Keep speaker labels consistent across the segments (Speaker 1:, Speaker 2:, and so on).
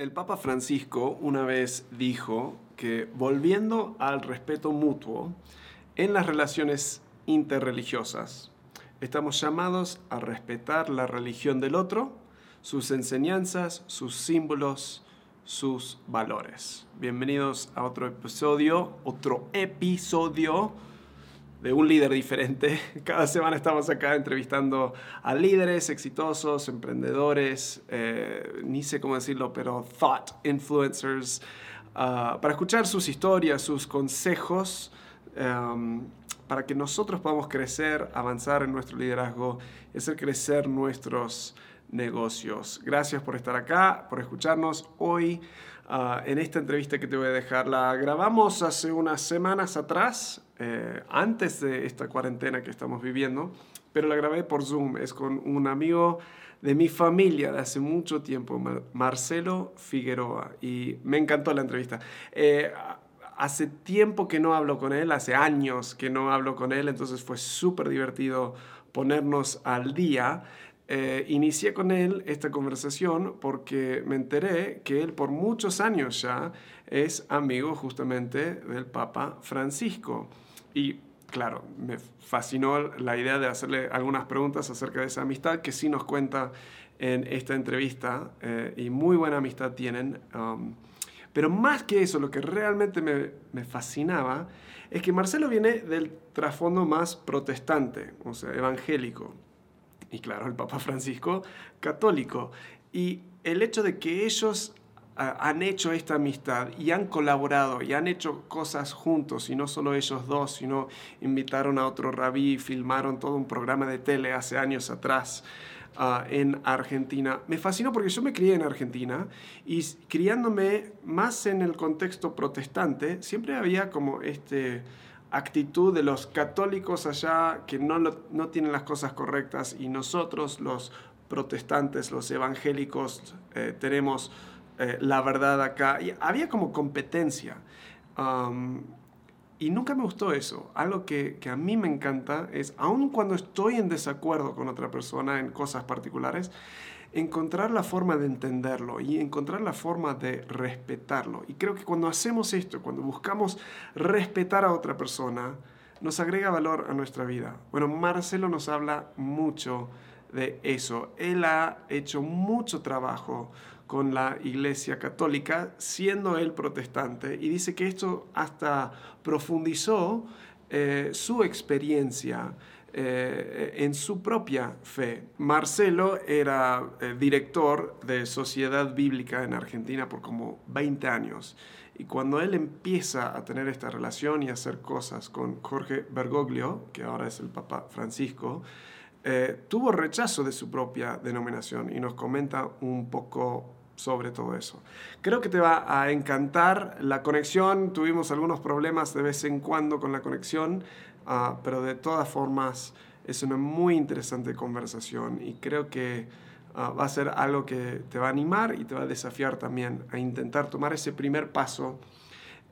Speaker 1: El Papa Francisco una vez dijo que volviendo al respeto mutuo en las relaciones interreligiosas, estamos llamados a respetar la religión del otro, sus enseñanzas, sus símbolos, sus valores. Bienvenidos a otro episodio, otro episodio de un líder diferente. Cada semana estamos acá entrevistando a líderes exitosos, emprendedores, eh, ni sé cómo decirlo, pero thought influencers, ah, para escuchar sus historias, sus consejos, em, para que nosotros podamos crecer, avanzar en nuestro liderazgo hacer crecer nuestros negocios. Gracias por estar acá, por escucharnos hoy. Ah, en esta entrevista que te voy a dejar, la grabamos hace unas semanas atrás, eh, antes de esta cuarentena que estamos viviendo, pero la grabé por Zoom. Es con un amigo de mi familia de hace mucho tiempo, Marcelo Figueroa, y me encantó la entrevista. Eh, hace tiempo que no hablo con él, hace años que no hablo con él, entonces fue súper divertido ponernos al día. Eh, inicié con él esta conversación porque me enteré que él por muchos años ya es amigo justamente del Papa Francisco. Y claro, me fascinó la idea de hacerle algunas preguntas acerca de esa amistad que sí nos cuenta en esta entrevista eh, y muy buena amistad tienen. Um, pero más que eso, lo que realmente me, me, fascinaba es que Marcelo viene del trasfondo más protestante, o sea, evangélico y claro, el Papa Francisco, católico. Y el hecho de que ellos han hecho esta amistad y han colaborado y han hecho cosas juntos, y no solo ellos dos, sino invitaron a otro rabí, filmaron todo un programa de tele hace años atrás. Ah, en Argentina. Me fascinó porque yo me crié en Argentina y criándome más en el contexto protestante, siempre había como este, actitud de los católicos allá que no, no tienen las cosas correctas y nosotros los protestantes, los evangélicos, eh, tenemos eh, la verdad acá. Había como competencia. y nunca me gustó eso. Algo que, que, a mí me encanta es, aun cuando estoy en desacuerdo con otra persona en cosas particulares, encontrar la forma de entenderlo y encontrar la forma de respetarlo. Y creo que cuando hacemos esto, cuando buscamos respetar a otra persona, nos agrega valor a nuestra vida. Bueno, Marcelo nos habla mucho de eso. Él ha hecho mucho trabajo con la Iglesia Católica, siendo él protestante, y dice que esto hasta profundizó eh, su experiencia eh, en su propia fe. Marcelo era eh, director de Sociedad Bíblica en Argentina por como 20 años. Y cuando él empieza a tener esta relación y hacer cosas con Jorge Bergoglio, que ahora es el Papa Francisco, tuvo rechazo de su propia denominación y nos comenta un poco sobre todo eso. Creo que te va a encantar la conexión. Tuvimos algunos problemas de vez en cuando con la conexión, Ah, pero de todas formas es una muy interesante conversación y creo que ah, va a ser algo que te va a animar y te va a desafiar también a intentar tomar ese primer paso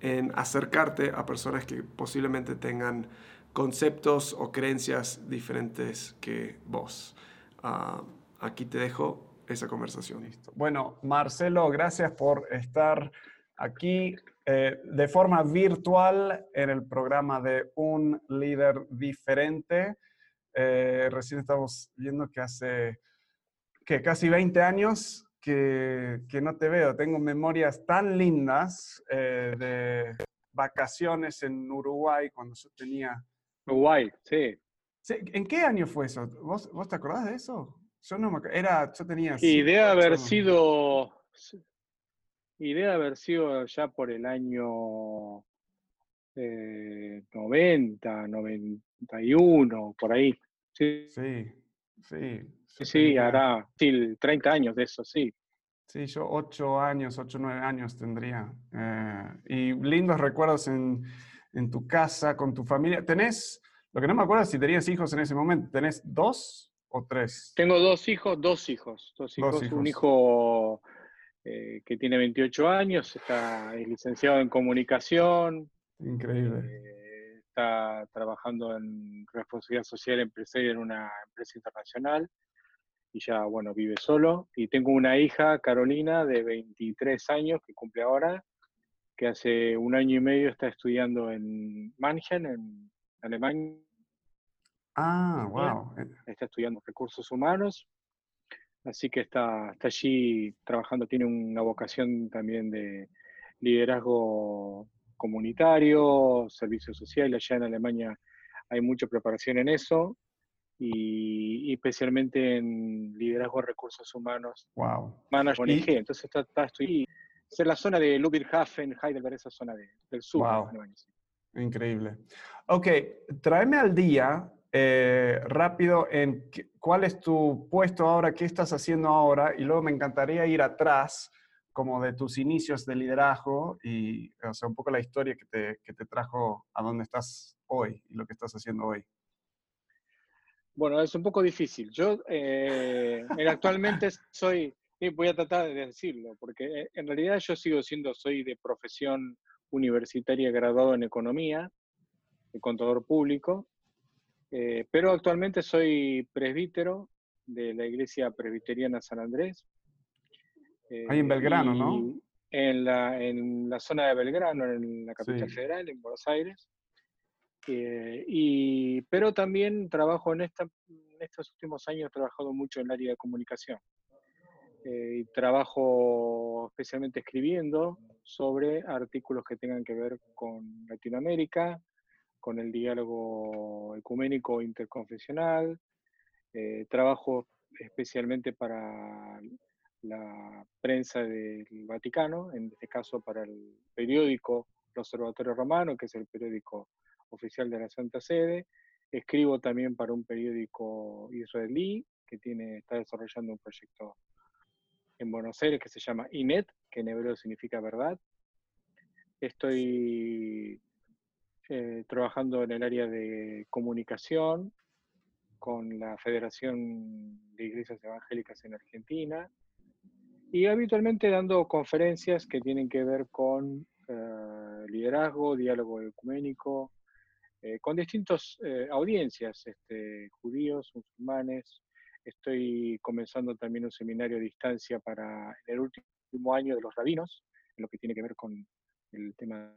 Speaker 1: en acercarte a personas que posiblemente tengan conceptos o creencias diferentes que vos. Ah, aquí te dejo esa conversación. Bueno, Marcelo, gracias por estar aquí eh, de forma virtual en el programa de Un Líder Diferente. Eh, recién estamos viendo que hace que casi 20 años que, que, no te veo. Tengo memorias tan lindas eh, de vacaciones en Uruguay cuando yo tenía...
Speaker 2: Uruguay, sí.
Speaker 1: ¿En qué año fue eso? ¿Vos, vos te acordás de eso? Yo no me Era, yo tenía...
Speaker 2: Debe haber sido y debe haber sido ya por el año 90, eh, 91, por ahí.
Speaker 1: Sí, sí. Sí,
Speaker 2: sí, hará 30 años de eso, sí.
Speaker 1: Sí, yo 8 años, 8, 9 años tendría. Eh, y lindos recuerdos en, en, tu casa, con tu familia. ¿Tenés, lo que no me acuerdo es si tenías hijos en ese momento, ¿tenés dos o tres?
Speaker 2: Tengo dos hijos, dos hijos. Dos hijos. Un hijo eh, que tiene 28 años, está licenciado en comunicación.
Speaker 1: Increíble.
Speaker 2: Eh, está trabajando en responsabilidad social empresaria en una empresa internacional y ya, bueno, vive solo. Y tengo una hija, Carolina, de 23 años, que cumple ahora, que hace un año y medio está estudiando en Mannheim, en Alemania.
Speaker 3: Ah, wow.
Speaker 2: Está estudiando recursos humanos. Así que está, está allí trabajando, tiene una vocación también de liderazgo comunitario, servicio social. Allá en Alemania hay mucha preparación en eso y, especialmente en liderazgo de recursos humanos.
Speaker 3: Wow.
Speaker 2: Management Entonces está, está estoy en la zona de Ludwigshafen, Heidelberg, esa zona del sur.
Speaker 3: Wow. Increíble. Ok, tráeme al día eh, rápido en cuál es tu puesto ahora, qué estás haciendo ahora, y luego me encantaría ir atrás, como de tus inicios de liderazgo y, o sea, un poco la historia que te, que te trajo a donde estás hoy y lo que estás haciendo hoy.
Speaker 2: Bueno, es un poco difícil. Yo eh, actualmente soy, voy a tratar de decirlo, porque eh, en realidad yo sigo siendo, soy de profesión universitaria graduado en economía, de contador público, eh, pero actualmente soy presbítero de la Iglesia Presbiteriana San Andrés.
Speaker 3: Ahí en Belgrano, ¿no?
Speaker 2: En la, en la zona de Belgrano, en la capital federal, en Buenos Aires. Eh, y, pero también trabajo en, esta, en estos últimos años, he trabajado mucho en el área de comunicación. Eh, y trabajo especialmente escribiendo sobre artículos que tengan que ver con Latinoamérica, con el diálogo ecuménico interconfesional. Eh, trabajo especialmente para la prensa del Vaticano, en este caso para el periódico El Observatorio Romano, que es el periódico oficial de la Santa Sede. Escribo también para un periódico israelí que tiene, está desarrollando un proyecto en Buenos Aires que se llama INET, que en hebreo significa verdad. Estoy eh, trabajando en el área de comunicación con la Federación de Iglesias Evangélicas en Argentina y habitualmente dando conferencias que tienen que ver con eh, liderazgo, diálogo ecuménico, eh, con distintas audiencias, este, judíos, musulmanes, Estoy comenzando también un seminario a distancia para el último año de los rabinos, en lo que tiene que ver con el tema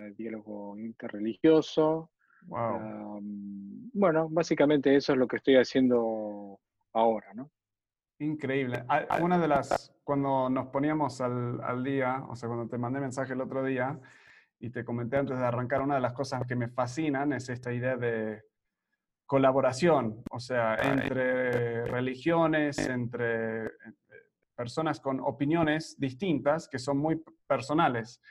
Speaker 2: del diálogo interreligioso. bueno, básicamente eso es lo que estoy haciendo ahora, ¿no?
Speaker 3: Increíble. Una de las, cuando nos poníamos al, al, día, o sea, cuando te mandé mensaje el otro día y te comenté antes de arrancar, una de las cosas que me fascinan es esta idea de colaboración, o sea, entre religiones, entre personas con opiniones distintas que son muy personales.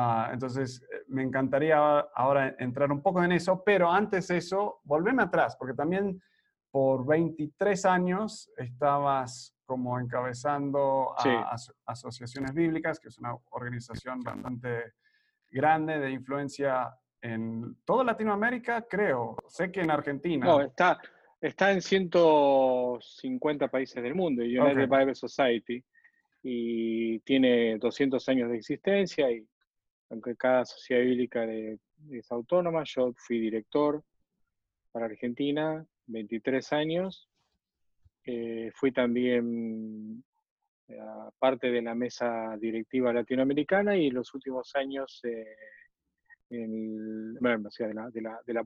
Speaker 3: Ah, entonces, eh, me encantaría ahora entrar un poco en eso, pero antes de eso, volveme atrás, porque también por 23 años estabas como encabezando a Asociaciones Bíblicas, que es una organización bastante grande de influencia en toda Latinoamérica, creo. Sé que en Argentina.
Speaker 2: No, está, está en 150 países del mundo, United Bible Society, y tiene 200 años de existencia, y aunque cada sociedad bíblica es autónoma, yo fui director para Argentina, 23 años. Eh, fui también eh, parte de la mesa directiva latinoamericana y los últimos años eh, en bueno, de la, de la, de la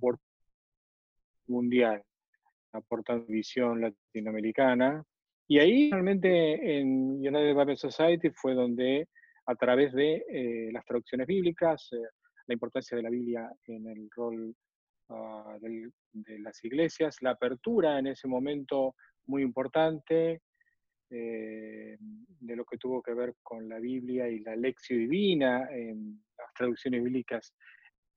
Speaker 2: mundial, aportando visión latinoamericana. Y ahí realmente en United Bible Society fue donde a través de eh, las traducciones bíblicas, eh, la importancia de la Biblia en el rol ah, de las iglesias, la apertura en ese momento muy importante eh, de lo que tuvo que ver con la Biblia y la lección divina en las traducciones bíblicas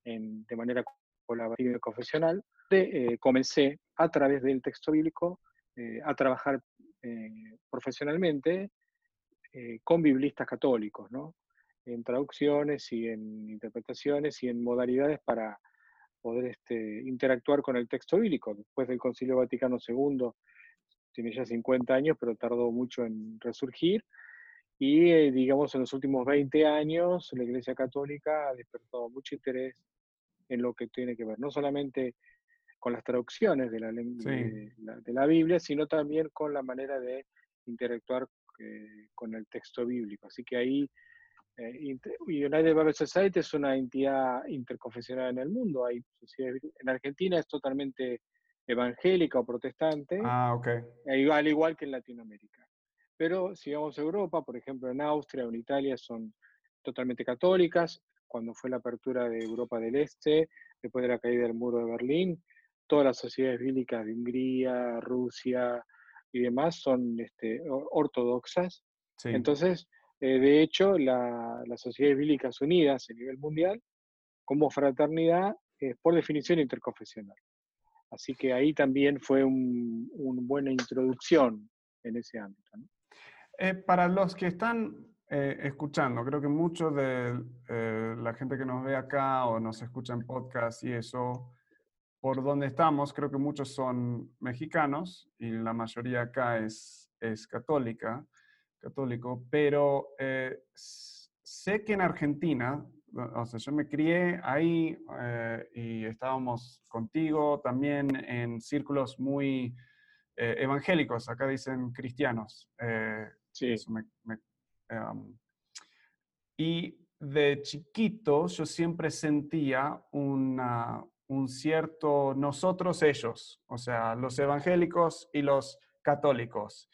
Speaker 2: de manera colaborativa y confesional, eh, comencé a través del texto bíblico a trabajar eh, con biblistas católicos, ¿no? en traducciones y en interpretaciones y en modalidades para poder este, interactuar con el texto bíblico. Después del Concilio Vaticano II, tiene ya 50 años, pero tardó mucho en resurgir. Y digamos, en los últimos 20 años, la Iglesia Católica ha despertado mucho interés en lo que tiene que ver, no solamente con las traducciones de la, de, la, Biblia, sino también con la manera de interactuar eh, con el texto bíblico. Así que ahí eh, United Bible Society es una entidad interconfesional en el mundo. Hay en Argentina es totalmente evangélica o protestante,
Speaker 3: ah, okay.
Speaker 2: al igual que en Latinoamérica. Pero si vamos a Europa, por ejemplo en Austria o en Italia son totalmente católicas. Cuando fue la apertura de Europa del Este, después de la caída del muro de Berlín, todas las sociedades bíblicas de Hungría, Rusia y demás son este, ortodoxas. Entonces, eh, de hecho, las Sociedades Bíblicas Unidas a nivel mundial, como fraternidad, es por definición interconfesional. Así que ahí también fue una buena introducción en ese ámbito.
Speaker 3: Eh, para los que están eh, escuchando, creo que muchos de la gente que nos ve acá o nos escucha en podcast y eso, por donde estamos, creo que muchos son mexicanos y la mayoría acá es, es católica católico, pero eh, sé que en Argentina, o sea, yo me crié ahí eh, y estábamos contigo también en círculos muy eh, evangélicos, acá dicen cristianos.
Speaker 2: sí.
Speaker 3: Em, y de chiquito yo siempre sentía una, un cierto nosotros ellos, o sea, los evangélicos y los católicos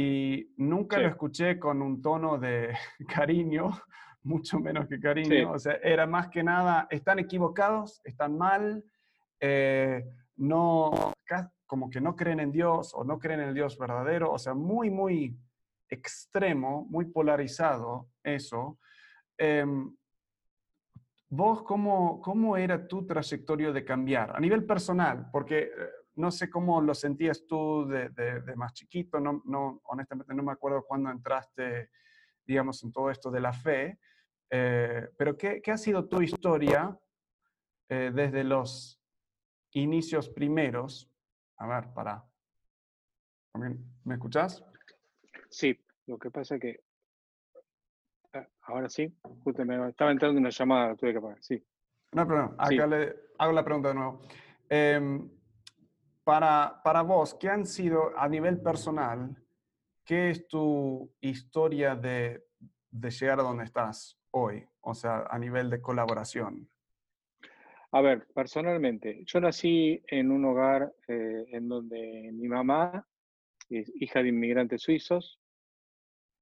Speaker 3: y nunca lo escuché con un tono de cariño, mucho menos que cariño. O sea, era más que nada, están equivocados, están mal, eh, no, como que no creen en Dios o no creen en el Dios verdadero. O sea, muy, muy extremo, muy polarizado eso. Em, ¿Vos cómo, cómo era tu trayectoria de cambiar a nivel personal? Porque eh, no sé cómo lo sentías tú de, más chiquito, no, no, honestamente no me acuerdo cuándo entraste, digamos, en todo esto de la fe, eh, pero ¿qué, ha sido tu historia eh, desde los inicios primeros? A ver, para. ¿Me escuchás?
Speaker 2: Sí, lo que pasa es que ahora sí, justo me estaba entrando una llamada, tuve que pagar, sí.
Speaker 3: No hay acá le hago la pregunta de nuevo. Em, para, para vos, ¿qué han sido a nivel personal? ¿Qué es tu historia de, de llegar a donde estás hoy? O sea, a nivel de colaboración.
Speaker 2: A ver, personalmente, yo nací en un hogar eh, en donde mi mamá, hija de inmigrantes suizos,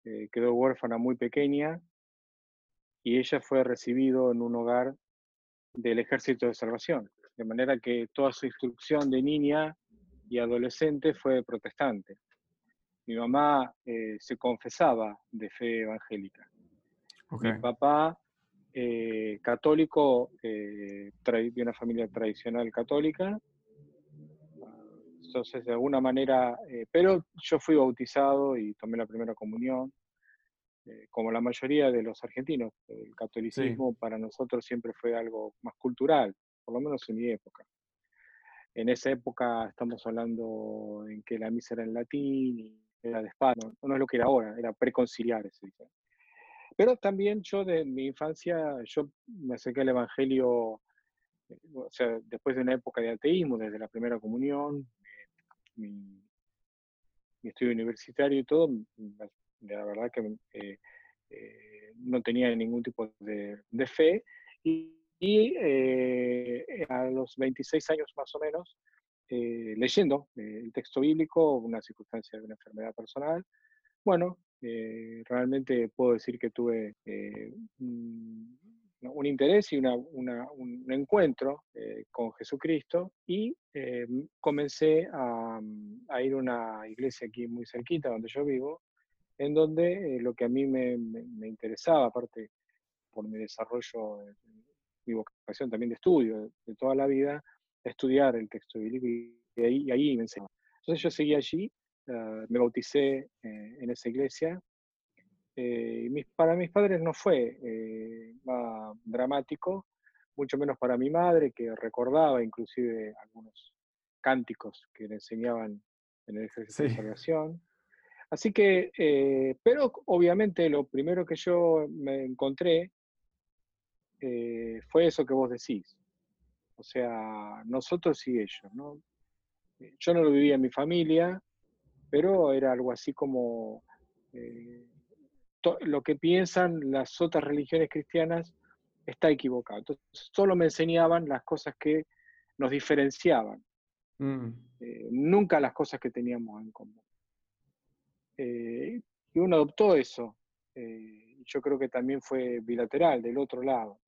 Speaker 2: eh, quedó huérfana muy pequeña y ella fue recibido en un hogar del Ejército de Salvación. De manera que toda su instrucción de niña y adolescente fue protestante. Mi mamá eh, se confesaba de fe evangélica. Mi papá, eh, católico, de una familia tradicional católica. Entonces, de alguna manera, pero yo fui bautizado y tomé la primera comunión, como la mayoría de los argentinos. El catolicismo para nosotros siempre fue algo más cultural por lo menos en mi época. En esa época estamos hablando en que la misa era en latín y era de espada, no, es lo que era ahora, era preconciliar, se dice. Pero también yo de mi infancia, yo me acerqué al Evangelio, eh, o sea, después de una época de ateísmo, desde la primera comunión, mi, estudio universitario y todo, la verdad que eh, eh, no tenía ningún tipo de, fe. Y eh, a los 26 años más o menos, leyendo el texto bíblico, una circunstancia de una enfermedad personal, bueno, realmente puedo decir que tuve un, interés y un encuentro con Jesucristo y comencé a, ir a una iglesia aquí muy cerquita donde yo vivo, en donde lo que a mí me, interesaba, aparte por mi desarrollo mi vocación también de estudio de toda la vida, estudiar el texto bíblico y ahí, ahí me enseñó. Entonces yo seguí allí, ah, me bauticé eh, en esa iglesia. Eh, para mis padres no fue eh, dramático, mucho menos para mi madre, que recordaba inclusive algunos cánticos que le enseñaban en el ejercicio de salvación. Así que, pero obviamente lo primero que yo me encontré eh, fue eso que vos decís. O sea, nosotros y ellos, ¿no? Yo no lo vivía en mi familia, pero era algo así como eh, lo que piensan las otras religiones cristianas está equivocado. Entonces, solo me enseñaban las cosas que nos diferenciaban, mm. eh, nunca las cosas que teníamos en común. Eh, y uno adoptó eso. yo creo que también fue bilateral, del otro lado.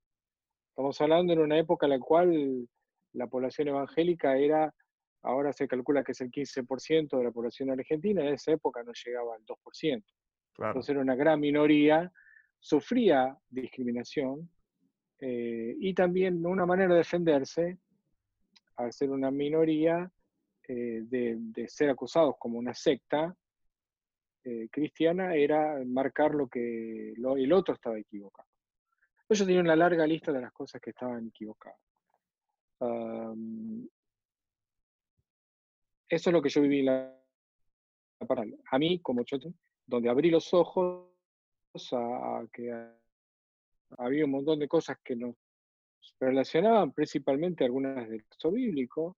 Speaker 2: Estamos hablando en una época en la cual la población evangélica era Ahora se calcula que es el 15% de la población argentina, en esa época no llegaba al 2%. Entonces era una gran minoría, sufría discriminación eh, y también una manera de defenderse, al ser una minoría, eh, de, ser acusados como una secta eh, cristiana, era marcar lo que el otro estaba equivocado. Ellos tenían una larga lista de las cosas que estaban equivocadas. Eso es lo que yo viví en la, A mí, como yo, donde abrí los ojos a, que había un montón de cosas que nos relacionaban, principalmente algunas del texto bíblico,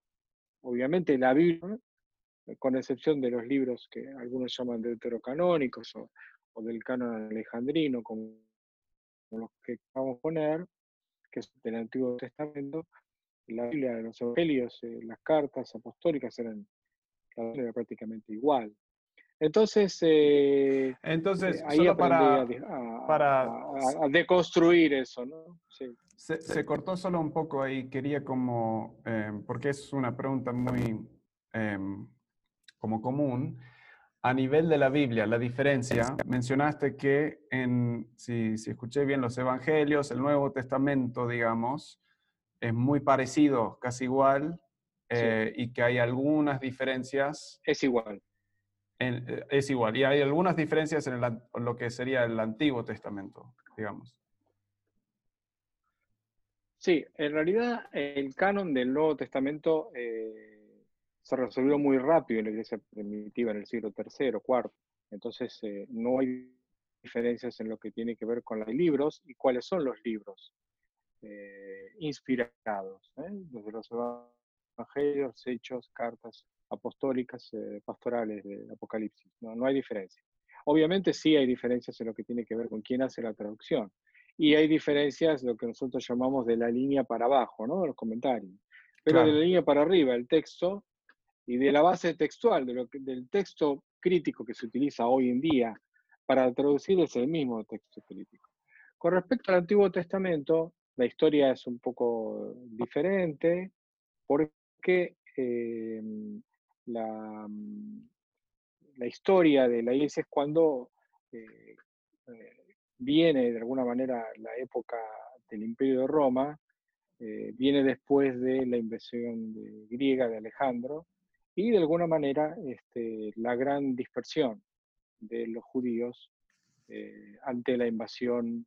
Speaker 2: obviamente la Biblia, con excepción de los libros que algunos llaman deuterocanónicos o, o del canon alejandrino, como los que vamos a poner, que es del Antiguo Testamento, la Biblia los Evangelios, eh, las cartas apostólicas eran era prácticamente igual. Entonces, eh,
Speaker 3: Entonces eh, ahí para,
Speaker 2: a, para a, deconstruir eso, ¿no?
Speaker 3: Se, cortó solo un poco ahí, quería como, em, porque es una pregunta muy em, como común, a nivel de la Biblia, la diferencia, mencionaste que en, si, si escuché bien los evangelios, el Nuevo Testamento, digamos, es muy parecido, casi igual eh, y que hay algunas diferencias.
Speaker 2: Es igual.
Speaker 3: Eh, es igual. Y hay algunas diferencias en, lo que sería el Antiguo Testamento, digamos.
Speaker 2: Sí, en realidad el canon del Nuevo Testamento eh, se resolvió muy rápido en la iglesia primitiva en el siglo III, IV. Entonces no hay diferencias en lo que tiene que ver con los libros y cuáles son los libros inspirados. Desde los evangelios, hechos, cartas apostólicas, eh, pastorales de Apocalipsis. No, no hay diferencia. Obviamente sí hay diferencias en lo que tiene que ver con quién hace la traducción. Y hay diferencias, lo que nosotros llamamos de la línea para abajo, ¿no? Los comentarios. Pero de la línea para arriba, el texto, y de la base textual, de lo del texto crítico que se utiliza hoy en día para traducir es el mismo texto crítico. Con respecto al Antiguo Testamento, la historia es un poco diferente, porque que em, la, mm, la, historia de la iglesia es cuando eh, eh, viene de alguna manera la época del Imperio de Roma, eh, viene después de la invasión griega de Alejandro y de alguna manera este, la gran dispersión de los judíos ante la invasión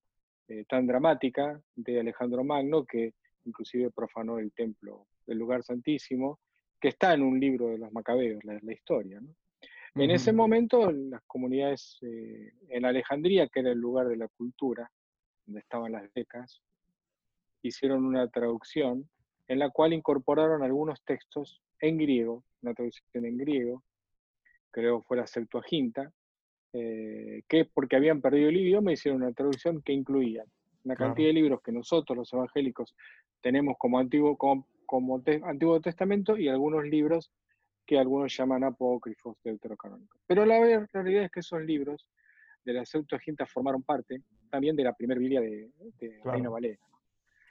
Speaker 2: tan dramática de Alejandro Magno que inclusive profanó el templo del lugar santísimo, que está en un libro de los macabeos, la, historia. En ese momento, las comunidades eh, en Alejandría, que era el lugar de la cultura, donde estaban las becas, hicieron una traducción en la cual incorporaron algunos textos en griego, una traducción en griego, creo fue la Septuaginta, eh, que porque habían perdido el idioma hicieron una traducción que incluía una cantidad de libros que nosotros los evangélicos tenemos como antiguo, como, Antiguo Testamento y algunos libros que algunos llaman apócrifos deuterocanónicos. Pero la realidad es que esos libros de la Septuaginta formaron parte también de la primera Biblia de, Reino Valera.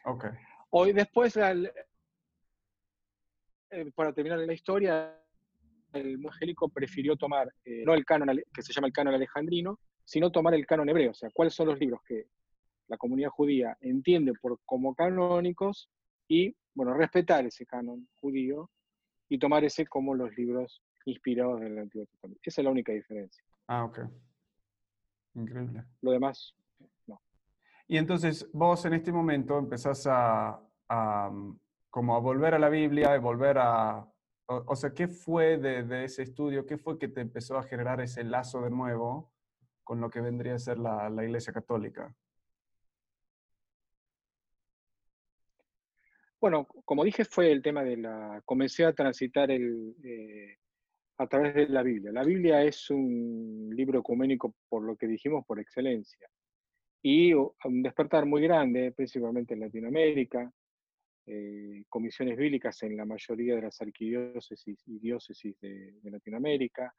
Speaker 3: Okay.
Speaker 2: Hoy después, eh, para terminar la historia, el evangélico prefirió tomar eh, no el canon que se llama el canon alejandrino, sino tomar el canon hebreo, o sea, cuáles son los libros que la comunidad judía entiende por, como canónicos y, bueno, respetar ese canon judío y tomar ese como los libros inspirados del Antiguo Testamento. Esa es la única diferencia.
Speaker 3: Ah, ok. Increíble.
Speaker 2: Lo demás, no.
Speaker 3: Y entonces vos en este momento empezás a, como a volver a la Biblia, y volver a... O, sea, ¿qué fue de, ese estudio? ¿Qué fue que te empezó a generar ese lazo de nuevo con lo que vendría a ser la, la Iglesia Católica?
Speaker 2: Bueno, como dije, fue el tema de la... Comencé a transitar el, eh, a través de la Biblia. La Biblia es un libro ecuménico, por lo que dijimos, por excelencia. Y un despertar muy grande, principalmente en Latinoamérica, eh, comisiones bíblicas en la mayoría de las arquidiócesis y diócesis de, Latinoamérica,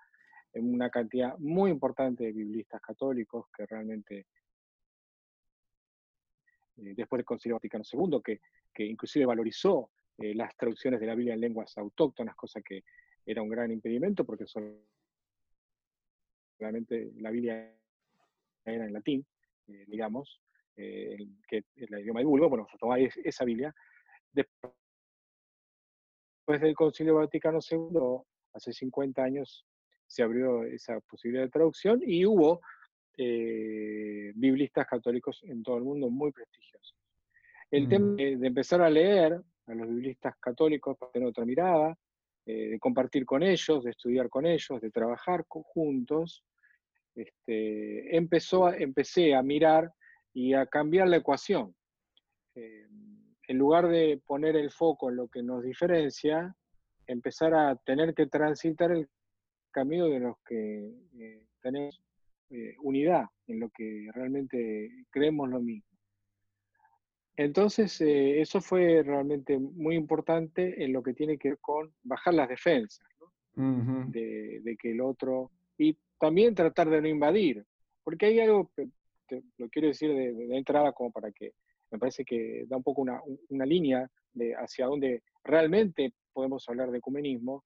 Speaker 2: en una cantidad muy importante de biblistas católicos que realmente, después del Concilio Vaticano II, que, que inclusive valorizó eh, las traducciones de la Biblia en lenguas autóctonas, cosa que era un gran impedimento porque solamente la Biblia era en latín, digamos, que es el idioma de vulgo, bueno, se tomaba esa Biblia, Después del Concilio Vaticano II, hace 50 años, se abrió esa posibilidad de traducción y hubo eh, biblistas católicos en todo el mundo muy prestigiosos. El tema mm. de, empezar a leer a los biblistas católicos para tener otra mirada, eh, de compartir con ellos, de estudiar con ellos, de trabajar juntos, este, empezó empecé a mirar y a cambiar la ecuación. Eh, en lugar de poner el foco en lo que nos diferencia, empezar a tener que transitar el camino de los que eh, tenemos eh, unidad, en lo que realmente creemos lo mismo. Entonces, eh, eso fue realmente muy importante en lo que tiene que ver con bajar las defensas, de, que el otro, y también tratar de no invadir, porque hay algo, que lo quiero decir de entrada como para que me parece que da un poco una, línea de hacia dónde realmente podemos hablar de ecumenismo.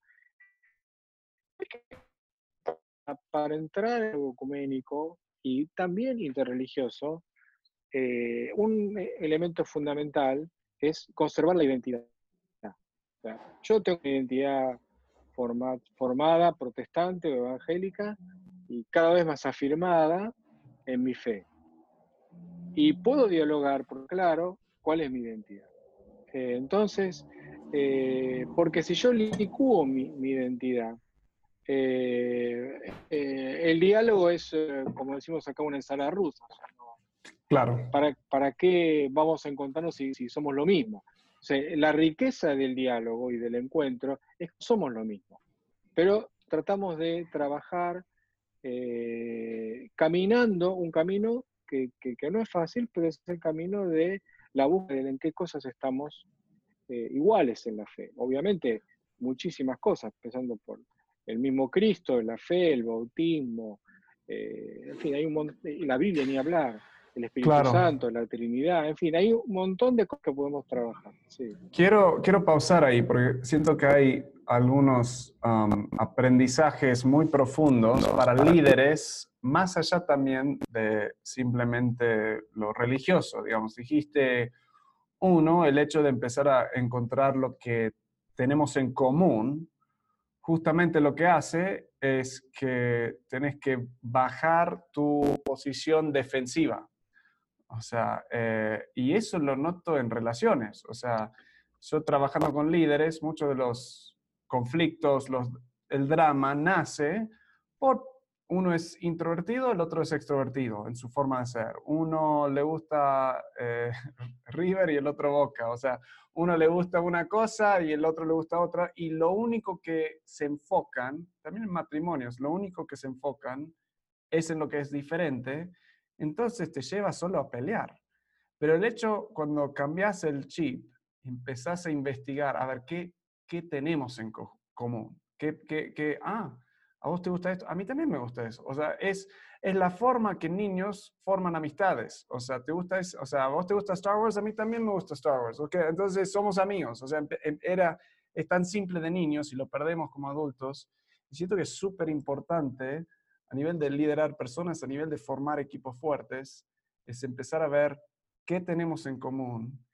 Speaker 2: Para entrar en lo ecuménico y también interreligioso, eh, un elemento fundamental es conservar la identidad. yo tengo una identidad formada, protestante o evangélica, y cada vez más afirmada en mi fe y puedo dialogar, por claro, cuál es mi identidad. Eh, entonces, eh, porque si yo licúo mi, identidad, eh, el diálogo es, como decimos acá, una ensalada rusa. claro. ¿para, ¿Para qué vamos a encontrarnos si, somos lo mismo? la riqueza del diálogo y del encuentro es que somos lo mismo. Pero tratamos de trabajar caminando un camino que, no es fácil, pero es el camino de la búsqueda de en qué cosas estamos eh, iguales en la fe. Obviamente, muchísimas cosas, empezando por el mismo Cristo, la fe, el bautismo, eh, en fin, hay un montón, la Biblia ni hablar, el Espíritu Santo, la Trinidad, en fin, hay un montón de cosas que podemos trabajar.
Speaker 3: Quiero, quiero pausar ahí porque siento que hay algunos um, aprendizajes muy profundos para líderes más allá también de simplemente lo religioso, digamos, dijiste, uno, el hecho de empezar a encontrar lo que tenemos en común, justamente lo que hace es que tenés que bajar tu posición defensiva. O sea, eh, y eso lo noto en relaciones. O sea, yo trabajando con líderes, muchos de los conflictos, los, el drama nace por uno es introvertido, el otro es extrovertido en su forma de ser. Uno le gusta eh, River y el otro Boca. O sea, uno le gusta una cosa y el otro le gusta otra. Y lo único que se enfocan, también en matrimonios, lo único que se enfocan es en lo que es diferente. Entonces te lleva solo a pelear. Pero el hecho, cuando cambias el chip, empezás a investigar, a ver qué, qué tenemos en común. ¿Qué, qué, qué, ah, ¿A vos te gusta esto? A mí también me gusta eso. O sea, es, es la forma que niños forman amistades. O sea, ¿te gusta o sea, ¿a vos te gusta Star Wars? A mí también me gusta Star Wars. Okay, entonces somos amigos. O sea, em, era, es tan simple de niños y lo perdemos como adultos. Y siento que es súper importante a nivel de liderar personas, a nivel de formar equipos fuertes, es empezar a ver qué tenemos en común.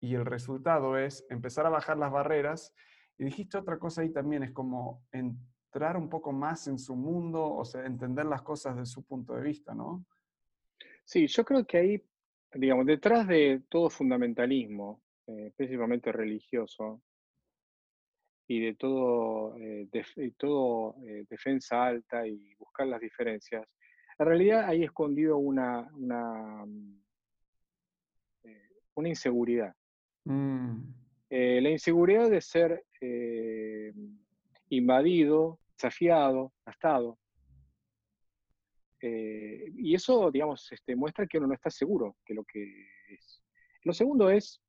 Speaker 3: Y el resultado es empezar a bajar las barreras. Y dijiste otra cosa ahí también, es como en entrar un poco más en su mundo, o sea, entender las cosas de su punto de vista, ¿no?
Speaker 2: Sí, yo creo que ahí, digamos, detrás de todo fundamentalismo, eh, principalmente religioso, y de todo, eh, todo eh, defensa alta y buscar las diferencias, en realidad hay escondido una, una, una inseguridad. Mm. Eh, la inseguridad de ser eh, invadido, desafiado, gastado. Eh, y eso, digamos, este, muestra que uno no está seguro de lo que es. Lo segundo es,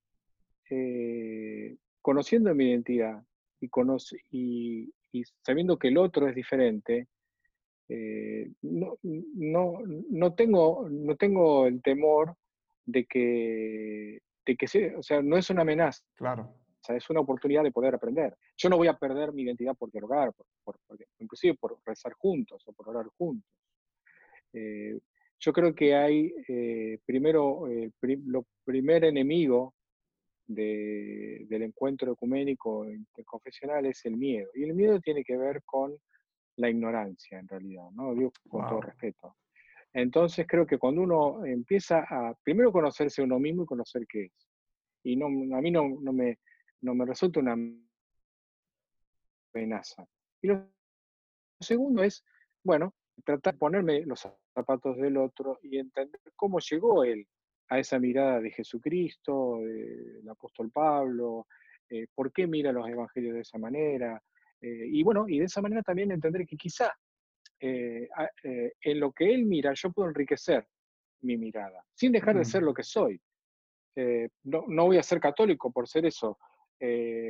Speaker 2: conociendo mi identidad y, y, sabiendo que el otro es diferente, no, no, no, tengo, no tengo el temor de que, de que o sea, no es una amenaza.
Speaker 3: Claro.
Speaker 2: Sea, es una oportunidad de poder aprender. Yo no voy a perder mi identidad por dialogar, por, inclusive por rezar juntos o por orar juntos. Eh, yo creo que hay, eh, primero, eh, lo primer enemigo del encuentro ecuménico interconfesional es el miedo. Y el miedo tiene que ver con la ignorancia, en realidad, ¿no? Digo con todo respeto. Entonces creo que cuando uno empieza a primero conocerse uno mismo y conocer qué es. Y no, a mí no, no, me, no me resulta una amenaza. Y lo segundo es, bueno, tratar de ponerme los zapatos del otro y entender cómo llegó él a esa mirada de Jesucristo, del apóstol Pablo, eh, por qué mira los evangelios de esa manera. Eh, y bueno, y de esa manera también entender que quizá eh, en lo que él mira, yo puedo enriquecer mi mirada, sin dejar de ser lo que soy. No, no, voy a ser católico por ser eso,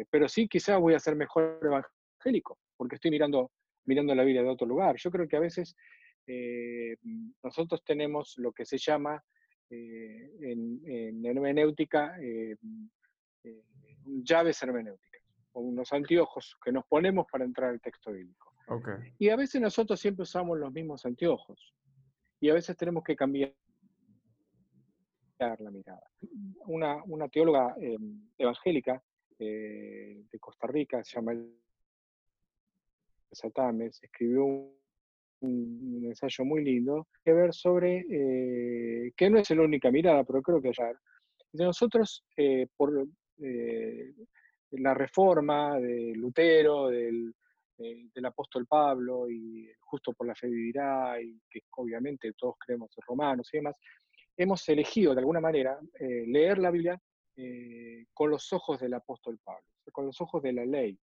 Speaker 2: pero sí quizás voy a ser mejor evangélico, porque estoy mirando, mirando la vida de otro lugar. Yo creo que a veces nosotros tenemos lo que se llama en, en, hermenéutica llaves hermenéuticas, o unos anteojos que nos ponemos para entrar al texto bíblico. Y a veces nosotros siempre usamos los mismos anteojos. Y a veces tenemos que cambiar la mirada. Una, una teóloga eh, evangélica eh, de Costa Rica, se llama Satames, escribió un, ensayo muy lindo que ver sobre, eh, que no es la única mirada, pero creo que ya, nosotros, por la reforma de Lutero, del eh, del apóstol Pablo y justo por la fe vivirá, y que obviamente todos creemos romanos y demás, hemos elegido de alguna manera eh, leer la Biblia eh, con los ojos del apóstol Pablo, con los ojos de la ley.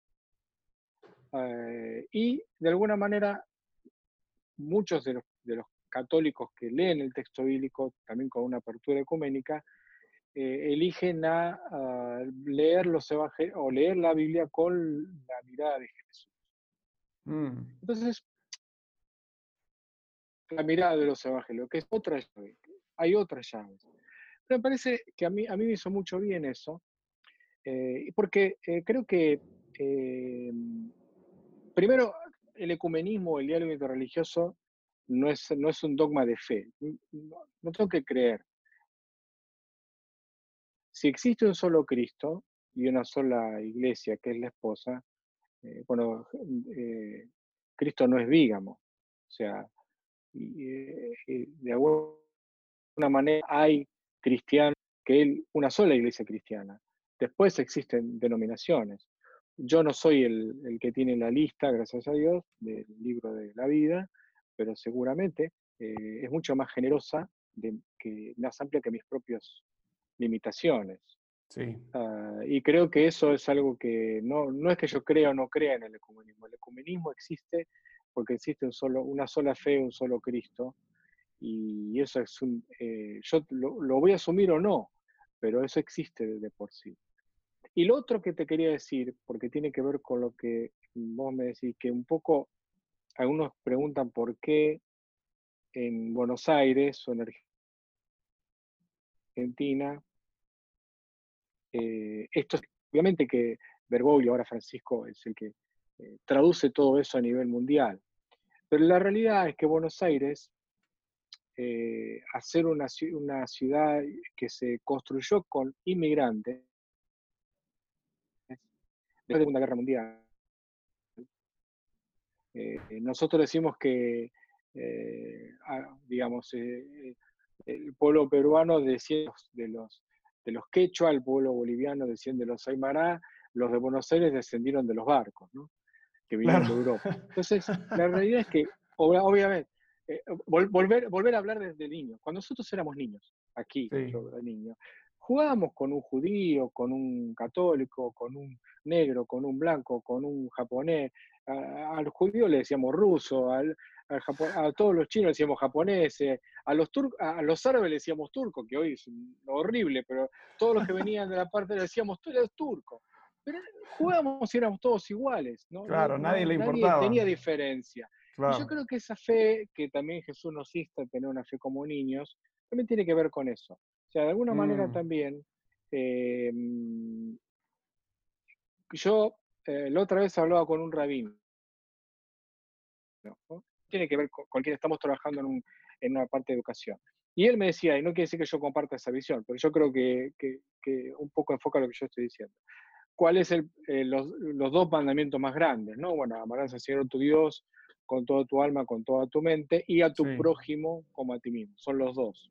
Speaker 2: y de alguna manera muchos de los, de los, católicos que leen el texto bíblico, también con una apertura ecuménica, eligen a, leer los evangelios o leer la Biblia con la mirada de Jesús. Mm. Entonces, la mirada de los evangelios, que es otra llave, hay otras llaves. Me parece que a mí, a mí me hizo mucho bien eso, eh, porque eh, creo que, eh, primero, el ecumenismo, el diálogo interreligioso, no es, no es un dogma de fe. no tengo que creer. Si existe un solo Cristo y una sola iglesia, que es la esposa, eh, bueno, Cristo no es vígamo, o sea, de alguna manera hay cristianos que él, una sola iglesia cristiana. Después existen denominaciones. Yo no soy el, que tiene la lista, gracias a Dios, del libro de la vida, pero seguramente es mucho más generosa, que, más amplia que mis propias limitaciones.
Speaker 3: Sí.
Speaker 2: Ah, y creo que eso es algo que no, no es que yo crea o no crea en el ecumenismo. El ecumenismo existe porque existe un solo, una sola fe, un solo Cristo. Y eso es un. Eh, yo lo, voy a asumir o no, pero eso existe de, por sí. Y lo otro que te quería decir, porque tiene que ver con lo que vos me decís, que un poco algunos preguntan por qué en Buenos Aires o en Argentina eh, esto obviamente que Bergoglio, ahora Francisco, es el que eh, traduce todo eso a nivel mundial. Pero la realidad es que Buenos Aires, eh, hacer una, una, ciudad que se construyó con inmigrantes, después de la Segunda Guerra Mundial, nosotros decimos que, digamos, el pueblo peruano de, de los de los quechua, el pueblo boliviano desciende de los aymara, los de Buenos Aires descendieron de los barcos, ¿no? que vinieron de Europa. Entonces, la realidad es que, obviamente, eh, volver, volver a hablar desde niños. Cuando nosotros éramos niños, aquí, yo era niño, jugábamos con un judío, con un católico, con un negro, con un blanco, con un japonés. al judío le decíamos ruso, al, a todos los chinos le decíamos japoneses, a los, a los árabes le decíamos turco, que hoy es horrible, pero todos los que venían de la parte le decíamos, tú eres turco. Pero jugábamos y éramos todos iguales. ¿no?
Speaker 3: Claro, nadie le importaba.
Speaker 2: Nadie tenía diferencia. Y yo creo que esa fe que también Jesús nos insta tener una fe como niños, también tiene que ver con eso. O sea, de alguna manera mm. también, em, yo eh, la otra vez hablaba con un rabino, tiene que ver con, quien estamos trabajando en, una parte de educación. Y él me decía, y no quiere decir que yo comparta esa visión, pero yo creo que, un poco enfoca lo que yo estoy diciendo. ¿Cuáles son eh, los, dos mandamientos más grandes? ¿no? Bueno, amarás al Señor tu Dios con toda tu alma, con toda tu mente, y a tu prójimo como a ti mismo. Son los dos.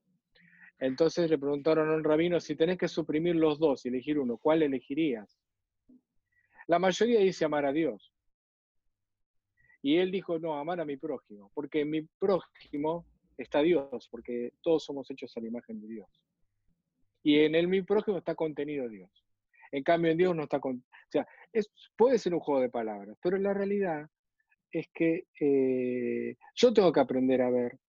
Speaker 2: Entonces le preguntaron a un rabino, si tenés que suprimir los dos y elegir uno, ¿cuál elegirías? La mayoría dice amar a Dios. Y él dijo, no, amar a mi prójimo, porque en mi prójimo está Dios, porque todos somos hechos a la imagen de Dios. Y en el mi prójimo está contenido Dios. En cambio, en Dios no está con... O sea, es, puede ser un juego de palabras, pero la realidad es que eh, yo tengo que aprender a ver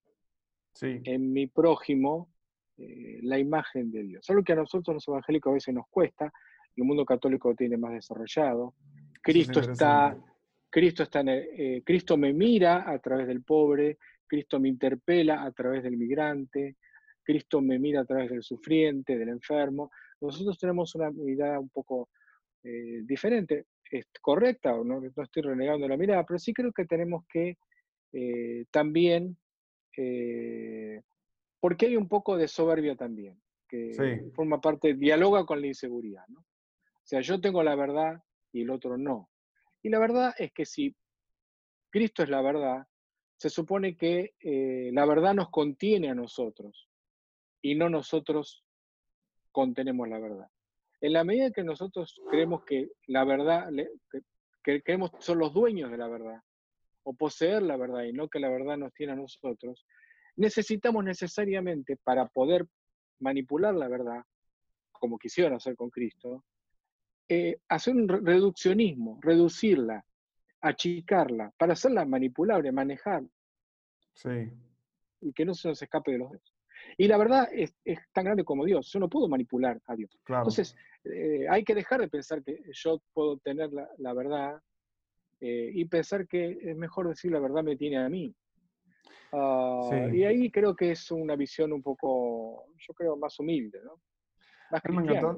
Speaker 2: en mi prójimo eh, la imagen de Dios. Algo que a nosotros los evangélicos a veces nos cuesta, el mundo católico lo tiene más desarrollado. Cristo está Cristo, está en eh, Cristo me mira a través del pobre, Cristo me interpela a través del migrante, Cristo me mira a través del sufriente, del enfermo. Nosotros tenemos una mirada un poco eh, diferente, es correcta, no, no estoy renegando la mirada, pero sí creo que tenemos que eh, también, porque hay un poco de soberbia también, que forma parte, dialoga con la inseguridad. ¿no? O sea, yo tengo la verdad y el otro no. Y la verdad es que si Cristo es la verdad, se supone que eh, la verdad nos contiene a nosotros y no nosotros contenemos la verdad. En la medida que nosotros creemos que la verdad, que, creemos que son los dueños de la verdad, o poseer la verdad y no que la verdad nos tiene a nosotros, necesitamos necesariamente para poder manipular la verdad, como quisieron hacer con Cristo, eh, hacer un reduccionismo, reducirla, achicarla, para hacerla manipulable, manejar.
Speaker 3: Sí.
Speaker 2: Y que no se nos escape de los dedos. Y la verdad es, tan grande como Dios. Yo no puedo manipular a Dios. Entonces, eh, hay que dejar de pensar que yo puedo tener la, verdad eh, y pensar que es mejor decir la verdad me tiene a mí. Ah, y ahí creo que es una visión un poco, yo creo, más humilde, ¿no?
Speaker 3: Más cristiana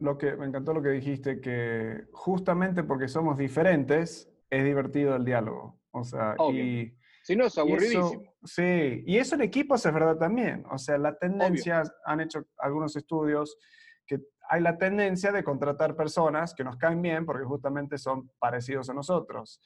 Speaker 3: lo que, me encantó lo que dijiste, que justamente porque somos diferentes, es divertido el diálogo. O sea, y...
Speaker 2: Si no, es aburridísimo.
Speaker 3: sí, y eso en equipos es verdad también. O sea, la tendencia, han hecho algunos estudios que hay la tendencia de contratar personas que nos caen bien porque justamente son parecidos a nosotros,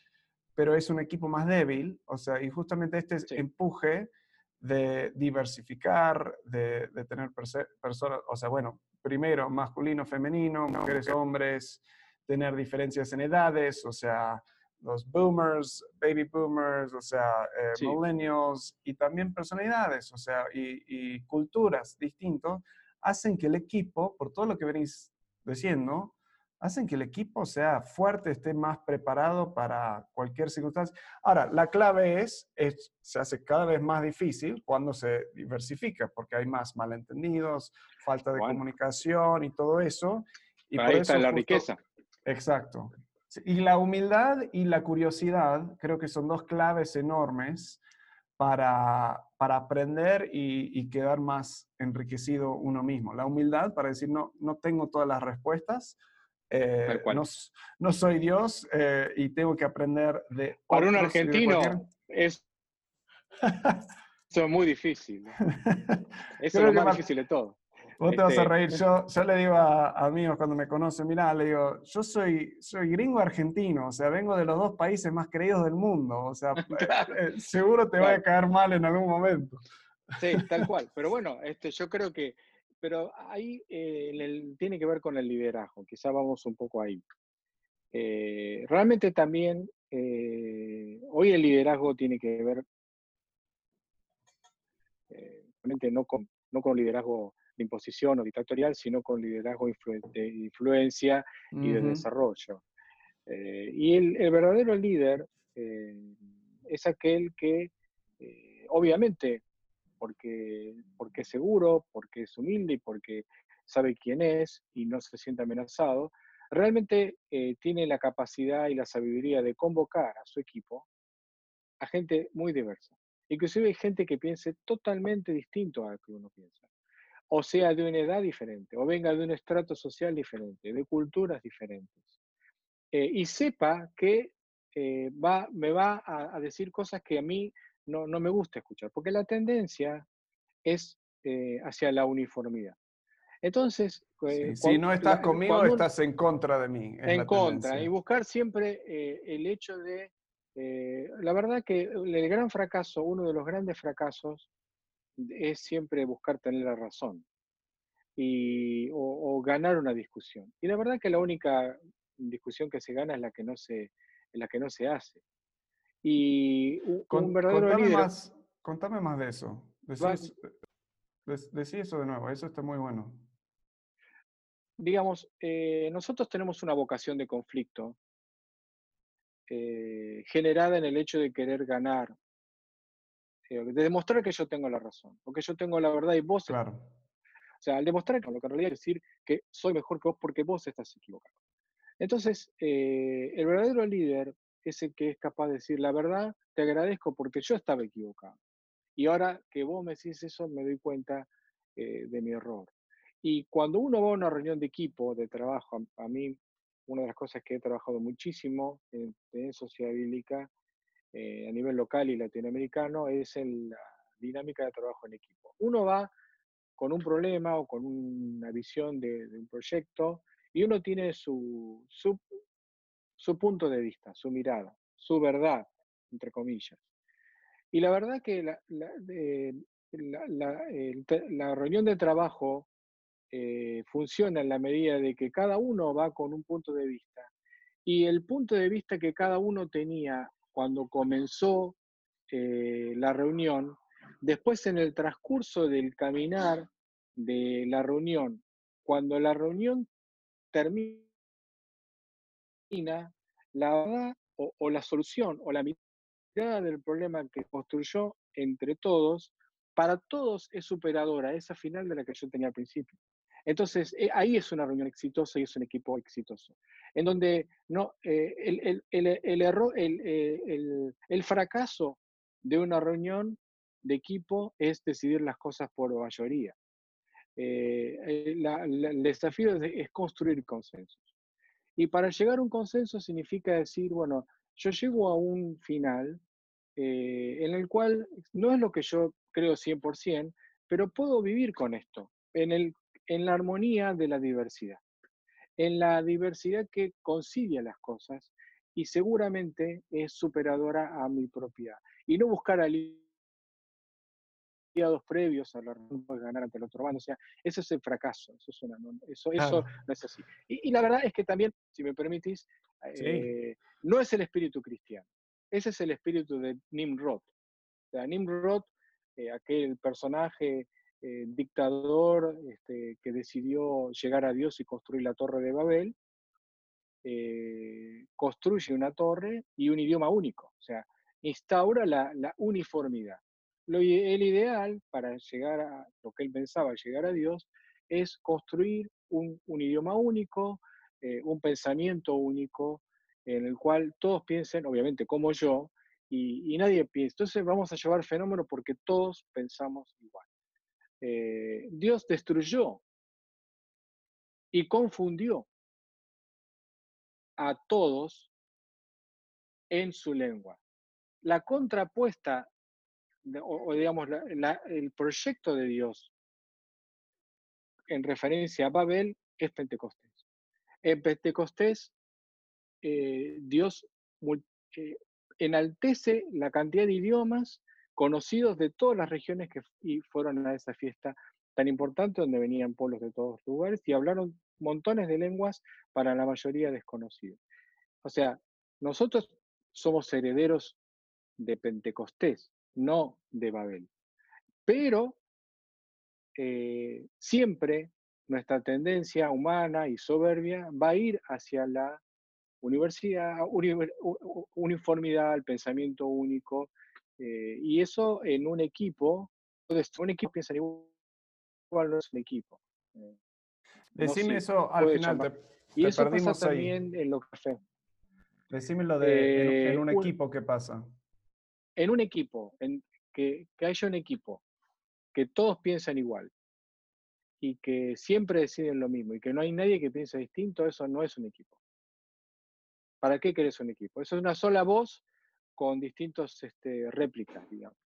Speaker 3: pero es un equipo más débil, o sea, y justamente este empuje de diversificar, de, de tener personas, o sea, bueno, primero masculino, femenino, mujeres, hombres, tener diferencias en edades, o sea, los boomers, baby boomers, o sea, eh, millennials y también personalidades, o sea, y, y culturas distintos, hacen que el equipo, por todo lo que venís diciendo, hacen que el equipo sea fuerte, esté más preparado para cualquier circunstancia. Ahora, la clave es, es, se hace cada vez más difícil cuando se diversifica, porque hay más malentendidos, falta de comunicación y todo eso. Y
Speaker 2: Ahí está la riqueza.
Speaker 3: Exacto. Y la humildad y la curiosidad creo que son dos claves enormes para, para aprender y, y, quedar más enriquecido uno mismo. La humildad para decir, no, no tengo todas las respuestas, eh, no, no, soy Dios eh, y tengo que aprender de...
Speaker 2: Para un argentino es... Eso es muy difícil. Eso es lo más, difícil de todo.
Speaker 3: Vos te vas a este, reír. Yo, yo le digo a, amigos cuando me conocen, mirá, le digo, yo soy, soy gringo argentino, o sea, vengo de los dos países más creídos del mundo, o sea, eh, seguro te va a caer mal en algún momento.
Speaker 2: Sí, tal cual. Pero bueno, este, yo creo que pero ahí eh, tiene que ver con el liderazgo, quizá vamos un poco ahí. Eh, realmente también, eh, hoy el liderazgo tiene que ver, realmente no con, no con liderazgo de imposición o dictatorial, sino con liderazgo de influencia y de desarrollo. Eh, y el, verdadero líder eh, es aquel que, eh, obviamente, porque, porque es seguro, porque es humilde y porque sabe quién es y no se siente amenazado, realmente tiene la capacidad y la sabiduría de convocar a su equipo a gente muy diversa. Inclusive hay gente que piense totalmente distinto a lo que uno piensa. O sea, de una edad diferente, o venga de un estrato social diferente, de culturas diferentes. Eh, y sepa que eh, va, me va a, decir cosas que a mí no, me gusta escuchar, porque la tendencia es eh, hacia la uniformidad. Entonces,
Speaker 3: si no estás conmigo, estás en contra de mí.
Speaker 2: En contra, y buscar siempre el hecho de, la verdad que el gran fracaso, uno de los grandes fracasos, es siempre buscar tener la razón y, o, o, ganar una discusión. Y la verdad que la única discusión que se gana es la que no se, la que no se hace. Y un, verdadero
Speaker 3: contame
Speaker 2: líder...
Speaker 3: Más, contame más de eso. Decí, eso de nuevo, eso está muy bueno.
Speaker 2: Digamos, eh, nosotros tenemos una vocación de conflicto eh, generada en el hecho de querer ganar, eh, de demostrar que yo tengo la razón, o que yo tengo la verdad y vos...
Speaker 3: Claro.
Speaker 2: O sea, al demostrar que lo que en realidad es decir que soy mejor que vos porque vos estás equivocado. Entonces, eh, el verdadero líder es el que es capaz de decir, la verdad, te agradezco porque yo estaba equivocado. Y ahora que vos me decís eso, me doy cuenta eh, de mi error. Y cuando uno va a una reunión de equipo, de trabajo, a, mí, una de las cosas que he trabajado muchísimo en, sociedad bíblica eh, a nivel local y latinoamericano es la dinámica de trabajo en equipo. Uno va con un problema o con una visión de un proyecto y uno tiene su, su, punto de vista, su mirada, su verdad, entre comillas. Y la verdad que la, la, reunión de trabajo eh, funciona en la medida de que cada uno va con un punto de vista. Y el punto de vista que cada uno tenía cuando comenzó eh, la reunión, después en el transcurso del caminar de la reunión, cuando la reunión termina la verdad o, la solución o la mirada del problema que construyó entre todos, para todos es superadora esa final de la que yo tenía al principio. Entonces, eh, ahí es una reunión exitosa y es un equipo exitoso. En donde no, eh, el, error, eh, el, fracaso de una reunión de equipo es decidir las cosas por mayoría. Eh, eh, el desafío es, construir consensos. Y para llegar a un consenso significa decir, bueno, yo llego a un final eh, en el cual no es lo que yo creo 100%, pero puedo vivir con esto, en, el, en la armonía de la diversidad, en la diversidad que concilia las cosas y seguramente es superadora a mi propia. Y no buscar al previos a la reunión de ganar ante el otro bando. O sea, ese es el fracaso, eso, es una, eso, eso no es así. Y, la verdad es que también, si me permitís, eh, no es el espíritu cristiano, ese es el espíritu de Nimrod. O sea, Nimrod, eh, aquel personaje eh, dictador este, que decidió llegar a Dios y construir la torre de Babel, construye una torre y un idioma único, o sea, instaura la, uniformidad el ideal para llegar a lo que él pensaba, llegar a Dios, es construir un, idioma único, eh, un pensamiento único, en el cual todos piensen, obviamente como yo, y, nadie piensa. Entonces vamos a llevar fenómeno porque todos pensamos igual. Eh, Dios destruyó y confundió a todos en su lengua. La contrapuesta o, digamos, el proyecto de Dios en referencia a Babel es Pentecostés. En Pentecostés, eh, Dios eh, enaltece la cantidad de idiomas conocidos de todas las regiones que fueron a esa fiesta tan importante donde venían pueblos de todos lugares y hablaron montones de lenguas para la mayoría desconocidas. O sea, nosotros somos herederos de Pentecostés, no de Babel. Pero eh, siempre nuestra tendencia humana y soberbia va a ir hacia la universidad, uniformidad, el pensamiento único, eh, y eso en un equipo, un equipo piensa igual, no es un equipo.
Speaker 3: Eh, Decime eso al final.
Speaker 2: y eso pasa también en los cafés.
Speaker 3: Decime lo de en, un, equipo, ¿qué pasa?
Speaker 2: En un equipo, en, que, que haya un equipo, que todos piensan igual y que siempre deciden lo mismo y que no hay nadie que piense distinto, eso no es un equipo. ¿Para qué querés un equipo? Eso es una sola voz con distintos este, réplicas, digamos,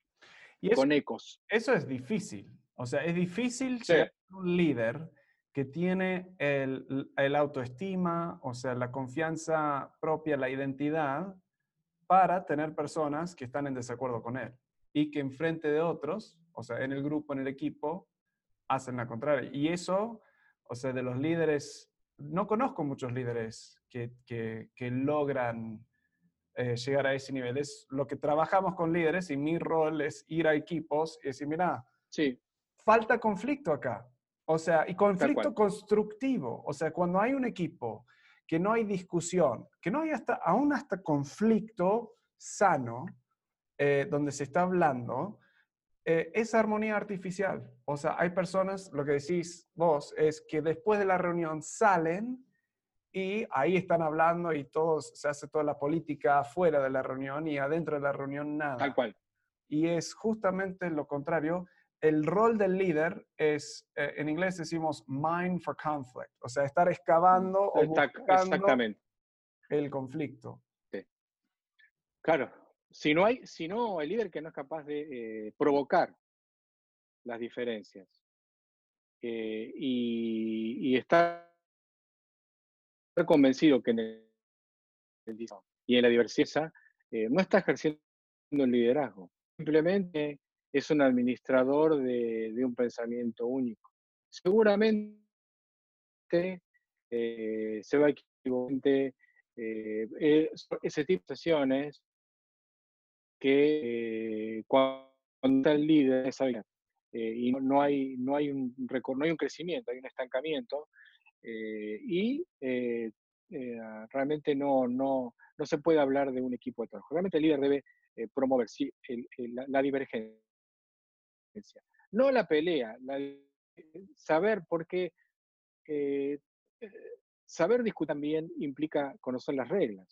Speaker 2: y con ecos.
Speaker 3: Eso es difícil. O sea, es difícil ser un líder que tiene el, el, autoestima, o sea, la confianza propia, la identidad, para tener personas que están en desacuerdo con él y que enfrente de otros, o sea, en el grupo, en el equipo, hacen la contraria. Y eso, o sea, de los líderes, no conozco muchos líderes que, que, logran eh, llegar a ese nivel. Es lo que trabajamos con líderes y mi rol es ir a equipos y decir, mira,
Speaker 2: sí.
Speaker 3: falta conflicto acá. O sea, y conflicto constructivo. O sea, cuando hay un equipo que no hay discusión, que no hay hasta, aún hasta conflicto sano, eh, donde se está hablando, eh, es armonía artificial. O sea, hay personas, lo que decís vos, es que después de la reunión salen y ahí están hablando y todos, se hace toda la política fuera de la reunión y adentro de la reunión nada.
Speaker 2: Tal cual.
Speaker 3: Y es justamente lo contrario. El rol del líder es, eh, en inglés decimos mind for conflict, o sea, estar excavando o
Speaker 2: Exactamente.
Speaker 3: el conflicto.
Speaker 2: Sí. Claro, si no, hay, si no, el líder que no es capaz de eh, provocar las diferencias eh, y, y, estar convencido que en el, y en la diversidad eh, no está ejerciendo el liderazgo, simplemente es un administrador de, un pensamiento único. Seguramente se va a equivocar. ese tipo de sesiones que eh, cuando está el líder eh, y no, hay, no, hay un, no hay un crecimiento, hay un estancamiento eh, y realmente no, no, no se puede hablar de un equipo de trabajo. Realmente el líder debe promover sí, la, divergencia, no la pelea, saber por qué saber discutir también implica conocer las reglas.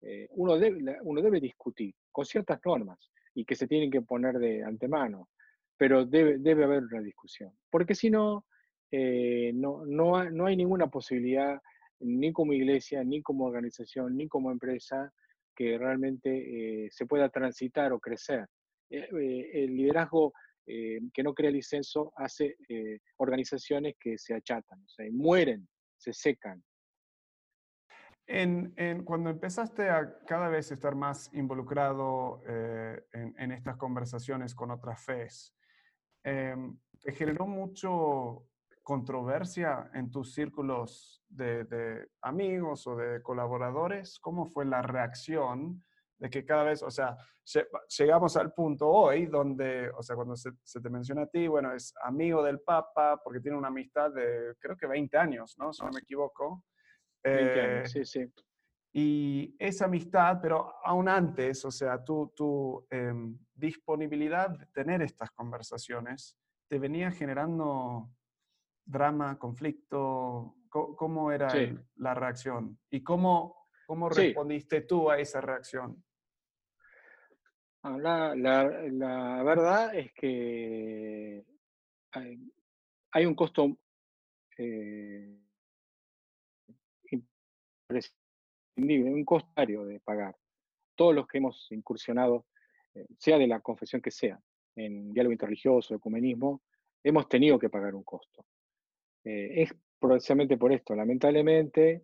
Speaker 2: Eh, uno, debe, uno debe discutir con ciertas normas y que se tienen que poner de antemano, pero debe, debe haber una discusión, porque si no, eh, no, no, no, hay ninguna posibilidad, ni como iglesia, ni como organización, ni como empresa, que realmente eh, se pueda transitar o crecer. el liderazgo que no crea licenso hace organizaciones que se achatan, o sea, mueren, se secan,
Speaker 3: en, cuando empezaste a cada vez estar más involucrado eh, en, estas conversaciones con otras FES, em, ¿te generó mucho controversia en tus círculos de, amigos o de colaboradores? ¿Cómo fue la reacción de que cada vez, o sea, llegamos al punto hoy donde, o sea, cuando se, se, te menciona a ti, bueno, es amigo del Papa porque tiene una amistad de, creo que 20 años, ¿no? Si no me equivoco.
Speaker 2: Eh, sí, sí.
Speaker 3: Y esa amistad, pero aún antes, o sea, tu, tu em, disponibilidad de tener estas conversaciones, ¿te venía generando drama, conflicto? ¿Cómo, era la reacción? ¿Y cómo, cómo respondiste tú a esa reacción?
Speaker 2: Ah, la, la, la, verdad es que hay, un costo eh, un costario de pagar. Todos los que hemos incursionado, eh, sea de la confesión que sea, en diálogo interreligioso, ecumenismo, hemos tenido que pagar un costo. Eh, es precisamente por esto, lamentablemente,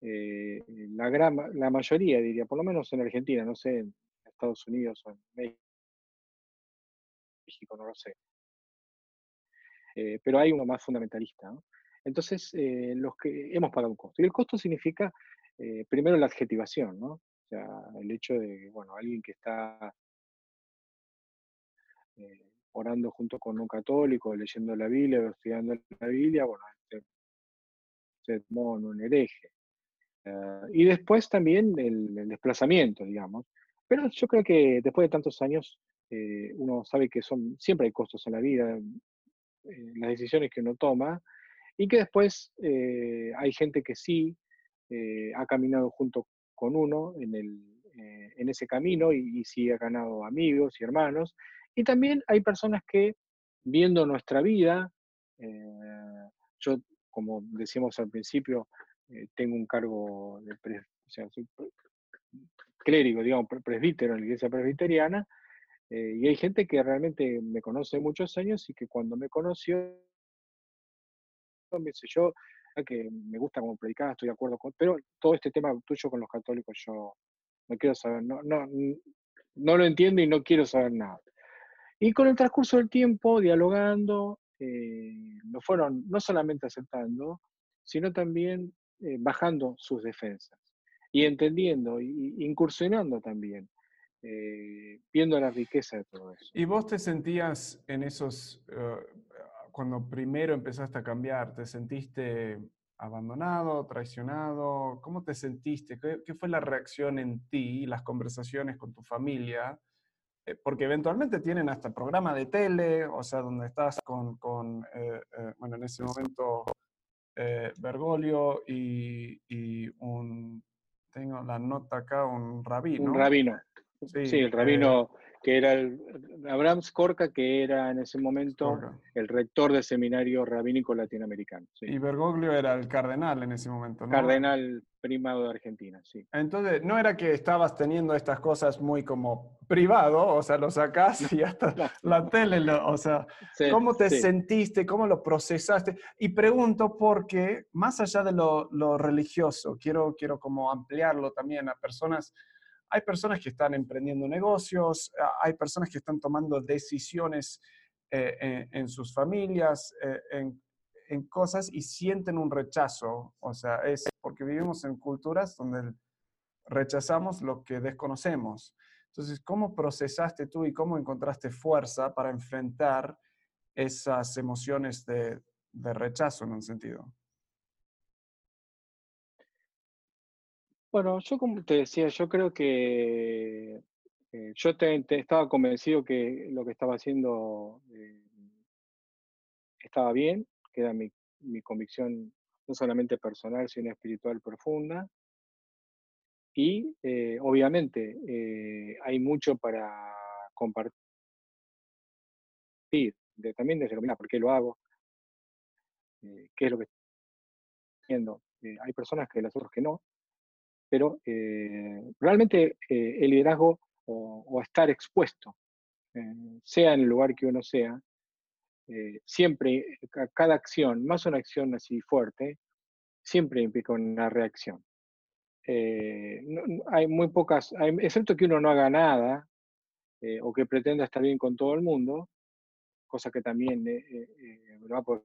Speaker 2: eh, la, gran, la mayoría, diría, por lo menos en Argentina, no sé, en Estados Unidos o en México, no lo sé. pero hay uno más fundamentalista. Entonces, los que hemos pagado un costo. Y el costo significa eh, primero la adjetivación, ¿no? O sea, el hecho de, bueno, alguien que está, eh, orando junto con un católico, leyendo la Biblia, estudiando la Biblia, bueno, este, se tomó un hereje. Eh, y después también el, desplazamiento, digamos. Pero yo creo que después de tantos años, eh, uno sabe que son, siempre hay costos en la vida, eh, las decisiones que uno toma, y que después hay gente que sí ha caminado junto con uno en, el, en ese camino y sí ha ganado amigos y hermanos. Y también hay personas que, viendo nuestra vida, yo, como decíamos al principio, eh, tengo un cargo de clérigo, digamos, presbítero en la iglesia presbiteriana, eh, y hay gente que realmente me conoce muchos años y que cuando me conoció, me dice yo, ah, que me gusta como predicar, estoy de acuerdo con, pero todo este tema tuyo con los católicos yo no quiero saber, no, no, no lo entiendo y no quiero saber nada. Y con el transcurso del tiempo, dialogando, eh, lo fueron no solamente aceptando, sino también eh, bajando sus defensas y entendiendo, y, incursionando también, eh, viendo la riqueza de todo eso.
Speaker 3: ¿Y vos te sentías en esos, eh, cuando primero empezaste a cambiar, te sentiste abandonado, traicionado? ¿Cómo te sentiste? ¿Qué, fue la reacción en ti, las conversaciones con tu familia? Porque eventualmente tienen hasta programa de tele, o sea, donde estás con, con bueno, en ese momento eh, Bergoglio y, un, tengo la nota acá, un rabino.
Speaker 2: Un rabino. Sí, el rabino que era el, Abraham Skorka, que era en ese momento el rector del seminario rabínico latinoamericano.
Speaker 3: Y Bergoglio era el cardenal en ese momento, ¿no?
Speaker 2: Cardenal primado de Argentina, sí.
Speaker 3: Entonces, no era que estabas teniendo estas cosas muy como privado, o sea, lo sacás y hasta la tele, o sea, ¿cómo te sentiste? ¿Cómo lo procesaste? Y pregunto porque, más allá de lo, lo religioso, quiero, quiero como ampliarlo también a personas hay personas que están emprendiendo negocios, hay personas que están tomando decisiones eh, en, sus familias, eh, en, cosas y sienten un rechazo. O sea, es porque vivimos en culturas donde rechazamos lo que desconocemos. Entonces, ¿cómo procesaste tú y cómo encontraste fuerza para enfrentar esas emociones de rechazo en un sentido?
Speaker 2: Bueno, yo como te decía, yo creo que eh, yo estaba convencido que lo que estaba haciendo eh, estaba bien, que era mi, convicción no solamente personal, sino espiritual profunda. Y eh, obviamente hay mucho para compartir, también desde lo por qué lo hago, qué es lo que estoy haciendo. hay personas que las otras que no, pero eh, realmente eh, el liderazgo o, estar expuesto, eh, sea en el lugar que uno sea, siempre, cada acción, más una acción así fuerte, siempre implica una reacción. hay muy pocas, excepto que uno no haga nada o que pretenda estar bien con todo el mundo, cosa que también va a poder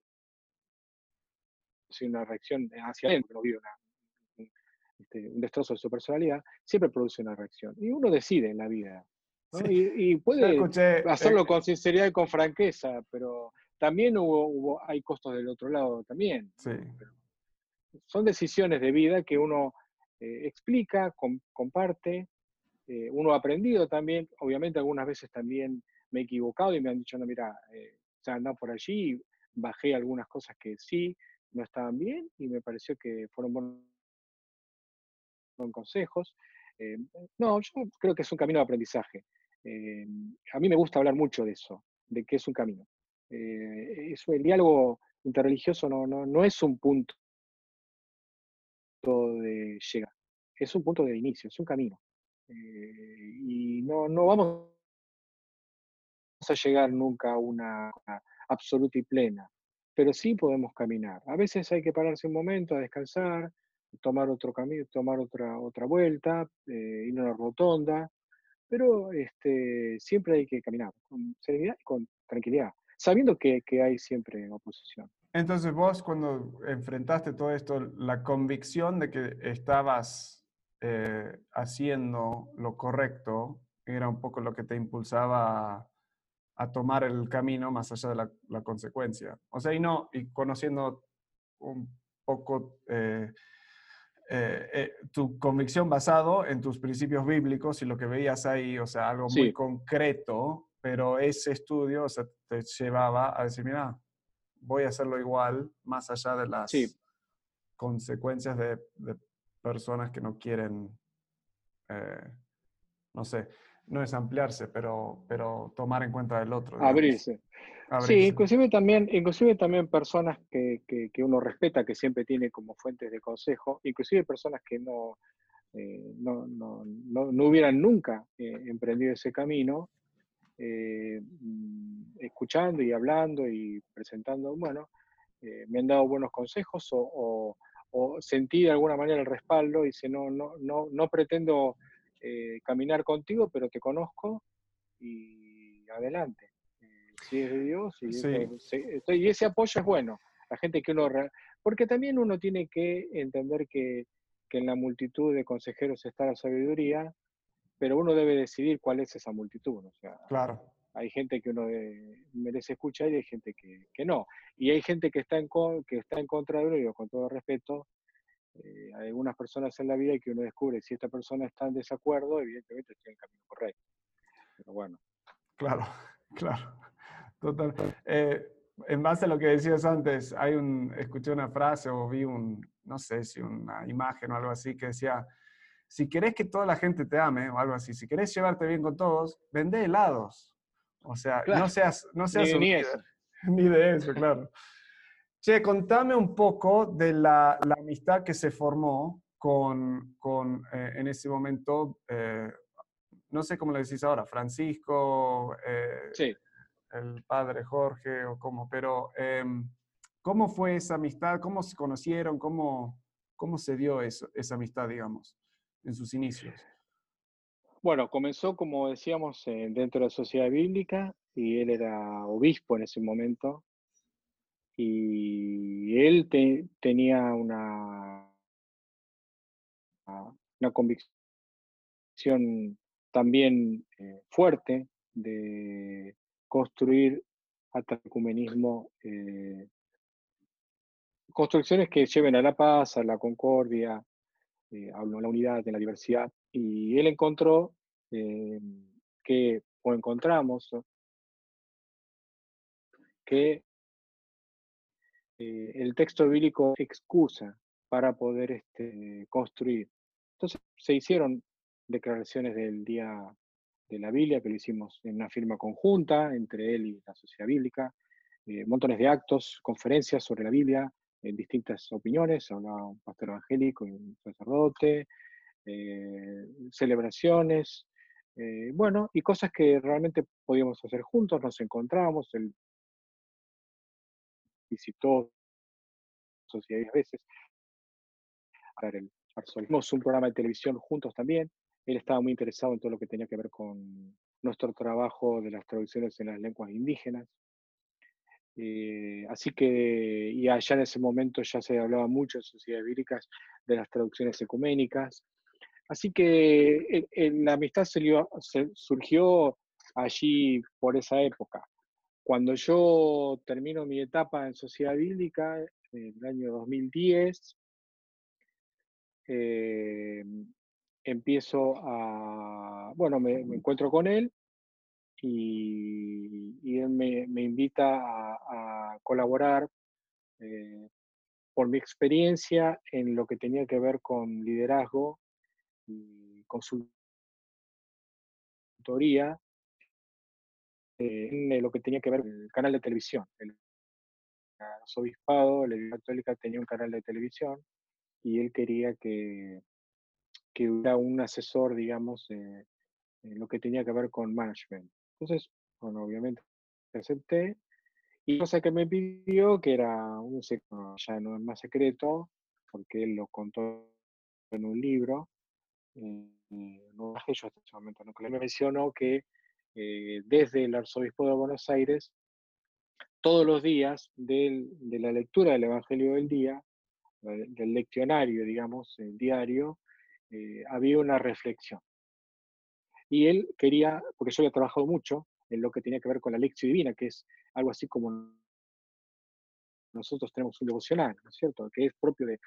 Speaker 2: una reacción hacia adentro, no vive una, este, un destrozo de su personalidad, siempre produce una reacción. Y uno decide en la vida. Y, puede hacerlo eh, con sinceridad y con franqueza, pero también hubo, hay costos del otro lado también. Son decisiones de vida que uno eh, explica, comparte. Eh, uno ha aprendido también, obviamente algunas veces también me he equivocado y me han dicho, no, mira, ya anda por allí, bajé algunas cosas que sí, no estaban bien y me pareció que fueron buenos con consejos. Eh, no, yo creo que es un camino de aprendizaje. Eh, a mí me gusta hablar mucho de eso, de que es un camino. Eh, eso, el diálogo interreligioso no, no, no es un punto de llegar, es un punto de inicio, es un camino. y no, no vamos a llegar nunca a una, absoluta y plena, pero sí podemos caminar. A veces hay que pararse un momento a descansar, tomar otro camino, tomar otra, otra vuelta, eh, ir a una rotonda, pero este, siempre hay que caminar con serenidad y con tranquilidad, sabiendo que, hay siempre oposición.
Speaker 3: Entonces vos cuando enfrentaste todo esto, la convicción de que estabas eh, haciendo lo correcto era un poco lo que te impulsaba a tomar el camino más allá de la, consecuencia. O sea, y no, y conociendo un poco eh, eh, eh, tu convicción basado en tus principios bíblicos y lo que veías ahí, o sea, algo muy concreto, pero ese estudio o sea, te llevaba a decir, mira, voy a hacerlo igual, más allá de las consecuencias de, personas que no quieren, no sé, no es ampliarse, pero, pero tomar en cuenta el otro.
Speaker 2: Abrirse. Sí, inclusive también, inclusive también personas que, que, uno respeta, que siempre tiene como fuentes de consejo, inclusive personas que no, eh, no, no, no, hubieran nunca eh, emprendido ese camino, eh, mm, escuchando y hablando y presentando, bueno, me han dado buenos consejos o, o, o, sentí de alguna manera el respaldo y dice, no, no, no, no pretendo eh, caminar contigo, pero te conozco y adelante. Eh, si es de Dios, y, ese apoyo es bueno. La gente que uno... Porque también uno tiene que entender que, en la multitud de consejeros está la sabiduría, pero uno debe decidir cuál es esa multitud. O sea,
Speaker 3: claro.
Speaker 2: Hay gente que uno merece escuchar y hay gente que, no. Y hay gente que está en, que está en contra de uno, y con todo respeto, eh, hay algunas personas en la vida que uno descubre si esta persona está en desacuerdo, evidentemente está en el camino correcto. Pero bueno.
Speaker 3: Claro, claro. Total. Eh, en base a lo que decías antes, hay un, escuché una frase o vi un, no sé si una imagen o algo así que decía, si querés que toda la gente te ame o algo así, si querés llevarte bien con todos, vende helados. O sea, no seas, no seas
Speaker 2: ni, ni, eso.
Speaker 3: ni de eso, claro. Che, contame un poco de la, amistad que se formó con, con eh, en ese momento, eh, no sé cómo le decís ahora, Francisco,
Speaker 2: eh,
Speaker 3: el padre Jorge o cómo, pero em, ¿cómo fue esa amistad? ¿Cómo se conocieron? ¿Cómo, cómo se dio eso, esa amistad, digamos, en sus inicios?
Speaker 2: Bueno, comenzó, como decíamos, dentro de la sociedad bíblica y él era obispo en ese momento y él tenía una, una convicción también eh, fuerte de construir hasta ecumenismo, eh, construcciones que lleven a la paz, a la concordia, eh, a la unidad, en la diversidad. Y él encontró que, o encontramos, que eh, el texto bíblico excusa para poder este, construir. Entonces se hicieron declaraciones del día de la Biblia, que lo hicimos en una firma conjunta entre él y la sociedad bíblica, eh, montones de actos, conferencias sobre la Biblia, en distintas opiniones, hablaba un pastor evangélico un sacerdote, eh, celebraciones, bueno, y cosas que realmente podíamos hacer juntos, nos encontrábamos, el visitó sociedades veces. El un programa de televisión juntos también. Él estaba muy interesado en todo lo que tenía que ver con nuestro trabajo de las traducciones en las lenguas indígenas. Eh, así que, y allá en ese momento ya se hablaba mucho en sociedades bíblicas de las traducciones ecuménicas. Así que la amistad surgió allí por esa época. Cuando yo termino mi etapa en sociedad bíblica, en el año 2010, eh, empiezo a, bueno, me, encuentro con él y, él me, invita a, colaborar eh, por mi experiencia en lo que tenía que ver con liderazgo y consultoría en lo que tenía que ver con el canal de televisión. El arzobispado, la Iglesia Católica tenía un canal de televisión y él quería que, que hubiera un asesor, digamos, en lo que tenía que ver con management. Entonces, bueno, obviamente acepté. Y cosa que me pidió, que era un secreto, ya no es más secreto, porque él lo contó en un libro, eh, no yo hasta ese momento, ¿no? que me mencionó que eh, desde el arzobispo de Buenos Aires, todos los días de la lectura del Evangelio del día, del leccionario, digamos, el diario, eh, había una reflexión. Y él quería, porque yo había trabajado mucho en lo que tenía que ver con la lección divina, que es algo así como nosotros tenemos un devocional, ¿no es cierto? Que es propio de,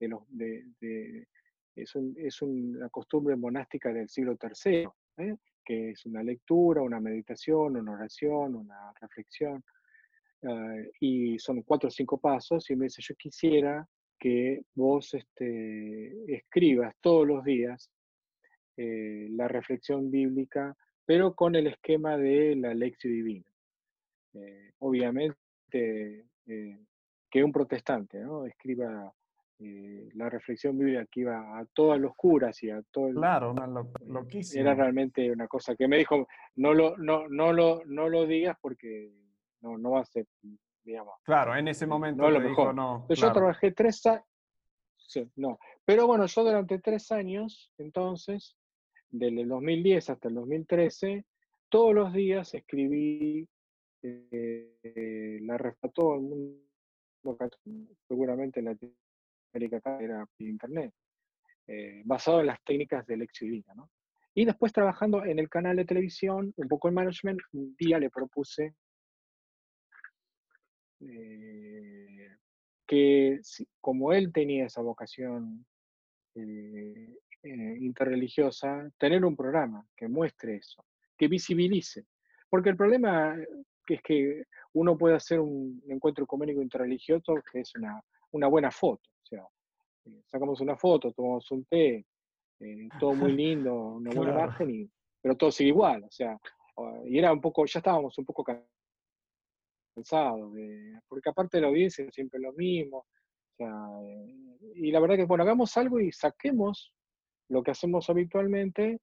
Speaker 2: los, de, es, es, una costumbre monástica del siglo III, ¿eh? que es una lectura, una meditación, una oración, una reflexión, ah, y son cuatro o cinco pasos, y me dice, yo quisiera que vos este, escribas todos los días eh, la reflexión bíblica, pero con el esquema de la lección divina. Eh, obviamente, que un protestante ¿no? escriba eh, la reflexión bíblica que iba a todas los curas y a todo el,
Speaker 3: Claro, lo, eh,
Speaker 2: Era realmente una cosa que me dijo, no lo, no, no lo, no lo digas porque no, no va a ser, digamos.
Speaker 3: Claro, en ese momento no lo mejor. no.
Speaker 2: Yo trabajé tres años, no, pero bueno, yo durante tres años, entonces, desde el 2010 hasta el 2013, todos los días escribí eh, la todo el mundo, seguramente en la América era internet, eh, basado en las técnicas de lección divina. ¿no? Y después trabajando en el canal de televisión, un poco en management, un día le propuse eh, que como él tenía esa vocación eh, interreligiosa, tener un programa que muestre eso, que visibilice. Porque el problema es que uno puede hacer un encuentro ecuménico interreligioso que es una, una buena foto. Eh, sacamos una foto, tomamos un té, eh, todo muy lindo, una buena imagen, pero todo sigue igual, o sea, y era un poco, ya estábamos un poco cansados, porque aparte de la audiencia siempre lo mismo, eh, y la verdad que, bueno, hagamos algo y saquemos lo que hacemos habitualmente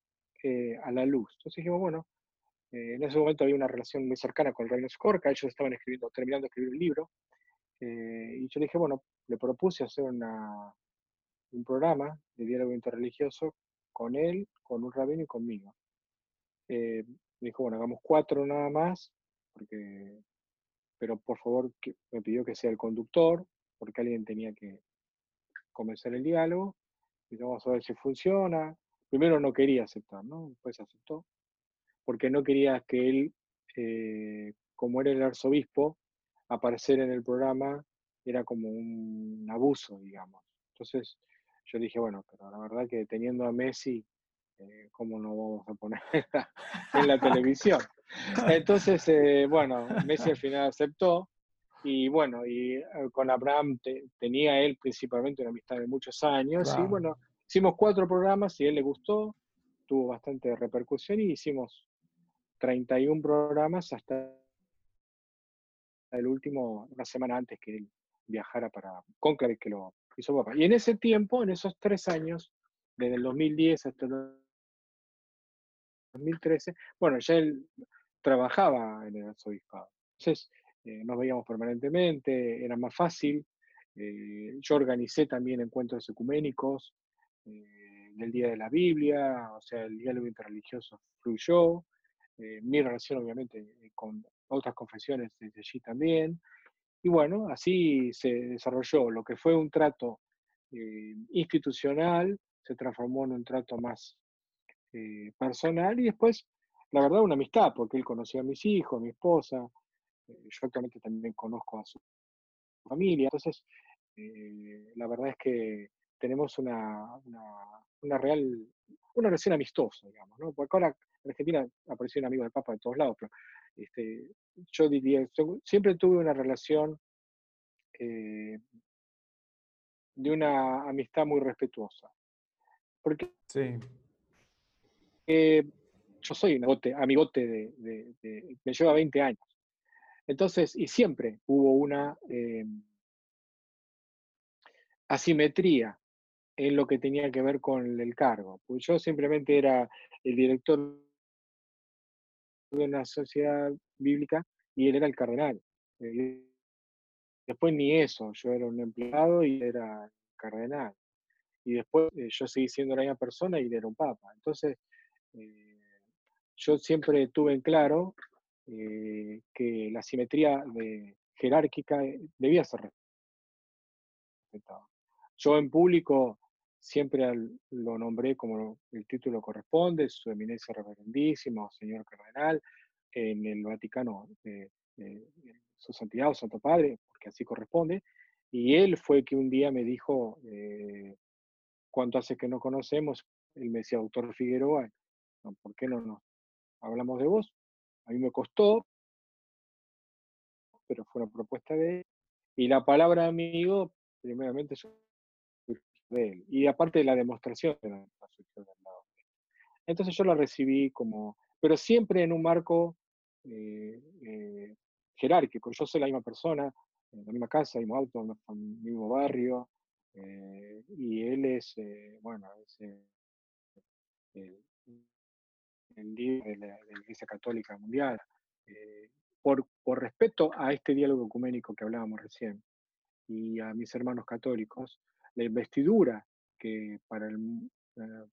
Speaker 2: a la luz. Entonces dijimos, bueno, en ese momento había una relación muy cercana con el Reino ellos estaban escribiendo, terminando de escribir un libro, y yo dije, bueno, le propuse hacer un programa de diálogo interreligioso con él, con un rabino y conmigo. Eh, me dijo, bueno, hagamos cuatro nada más, porque, pero por favor me pidió que sea el conductor, porque alguien tenía que comenzar el diálogo, y vamos a ver si funciona. Primero no quería aceptar, ¿no? Después aceptó, porque no quería que él, eh, como era el arzobispo, aparecer en el programa era como un abuso, digamos. Entonces, yo dije, bueno, pero la verdad que teniendo a Messi, eh, ¿cómo no vamos a poner en la televisión? Entonces, eh, bueno, Messi al final aceptó. Y bueno, y eh, con Abraham tenía él principalmente una amistad de muchos años. Y bueno, hicimos cuatro programas y a él le gustó, tuvo bastante repercusión y hicimos 31 programas hasta el último, una semana antes que él viajara para Conclave, que lo y en ese tiempo, en esos tres años, desde el 2010 hasta el 2013, bueno, ya él trabajaba en el arzobispado. Entonces, eh, nos veíamos permanentemente, era más fácil. Eh, yo organicé también encuentros ecuménicos eh, del Día de la Biblia, o sea, el diálogo interreligioso fluyó. mi relación, obviamente, con otras confesiones desde allí también. Y bueno, así se desarrolló lo que fue un trato eh, institucional, se transformó en un trato más eh, personal y después, la verdad, una amistad, porque él conocía a mis hijos, a mi esposa, eh, yo actualmente también conozco a su familia, entonces la verdad es que tenemos una, una, real, una relación amistosa, digamos, ¿no? Porque ahora en Argentina aparecieron amigos del Papa de todos lados, pero este, yo diría, siempre tuve una relación eh, de una amistad muy respetuosa. Porque
Speaker 3: sí.
Speaker 2: Eh, yo soy un amigote, de, me lleva 20 años. Entonces, y siempre hubo una eh, asimetría en lo que tenía que ver con el cargo. Pues yo simplemente era el director de una sociedad bíblica y él era el cardenal. Eh, después ni eso, yo era un empleado y era cardenal. Y después eh, yo seguí siendo la misma persona y era un papa. Entonces, eh, yo siempre tuve en claro que la simetría jerárquica debía ser respetada. Yo en público siempre lo nombré como el título corresponde, su eminencia reverendísimo, señor cardenal, en el Vaticano, eh, eh, su santidad o santo padre, porque así corresponde, y él fue que un día me dijo, eh, ¿cuánto hace que no conocemos? Él me decía, doctor Figueroa, ¿por qué no nos hablamos de vos? A mí me costó, pero fue una propuesta de él. Y la palabra amigo, primeramente, de él. Y aparte de la demostración de la del lado. Entonces yo la recibí como, pero siempre en un marco eh, eh, jerárquico. Yo soy la misma persona, en la misma casa, mismo auto, el mismo barrio, eh, y él es, bueno, es el, líder de la, Iglesia Católica Mundial. por, por respeto a este diálogo ecuménico que hablábamos recién y a mis hermanos católicos, la investidura que para el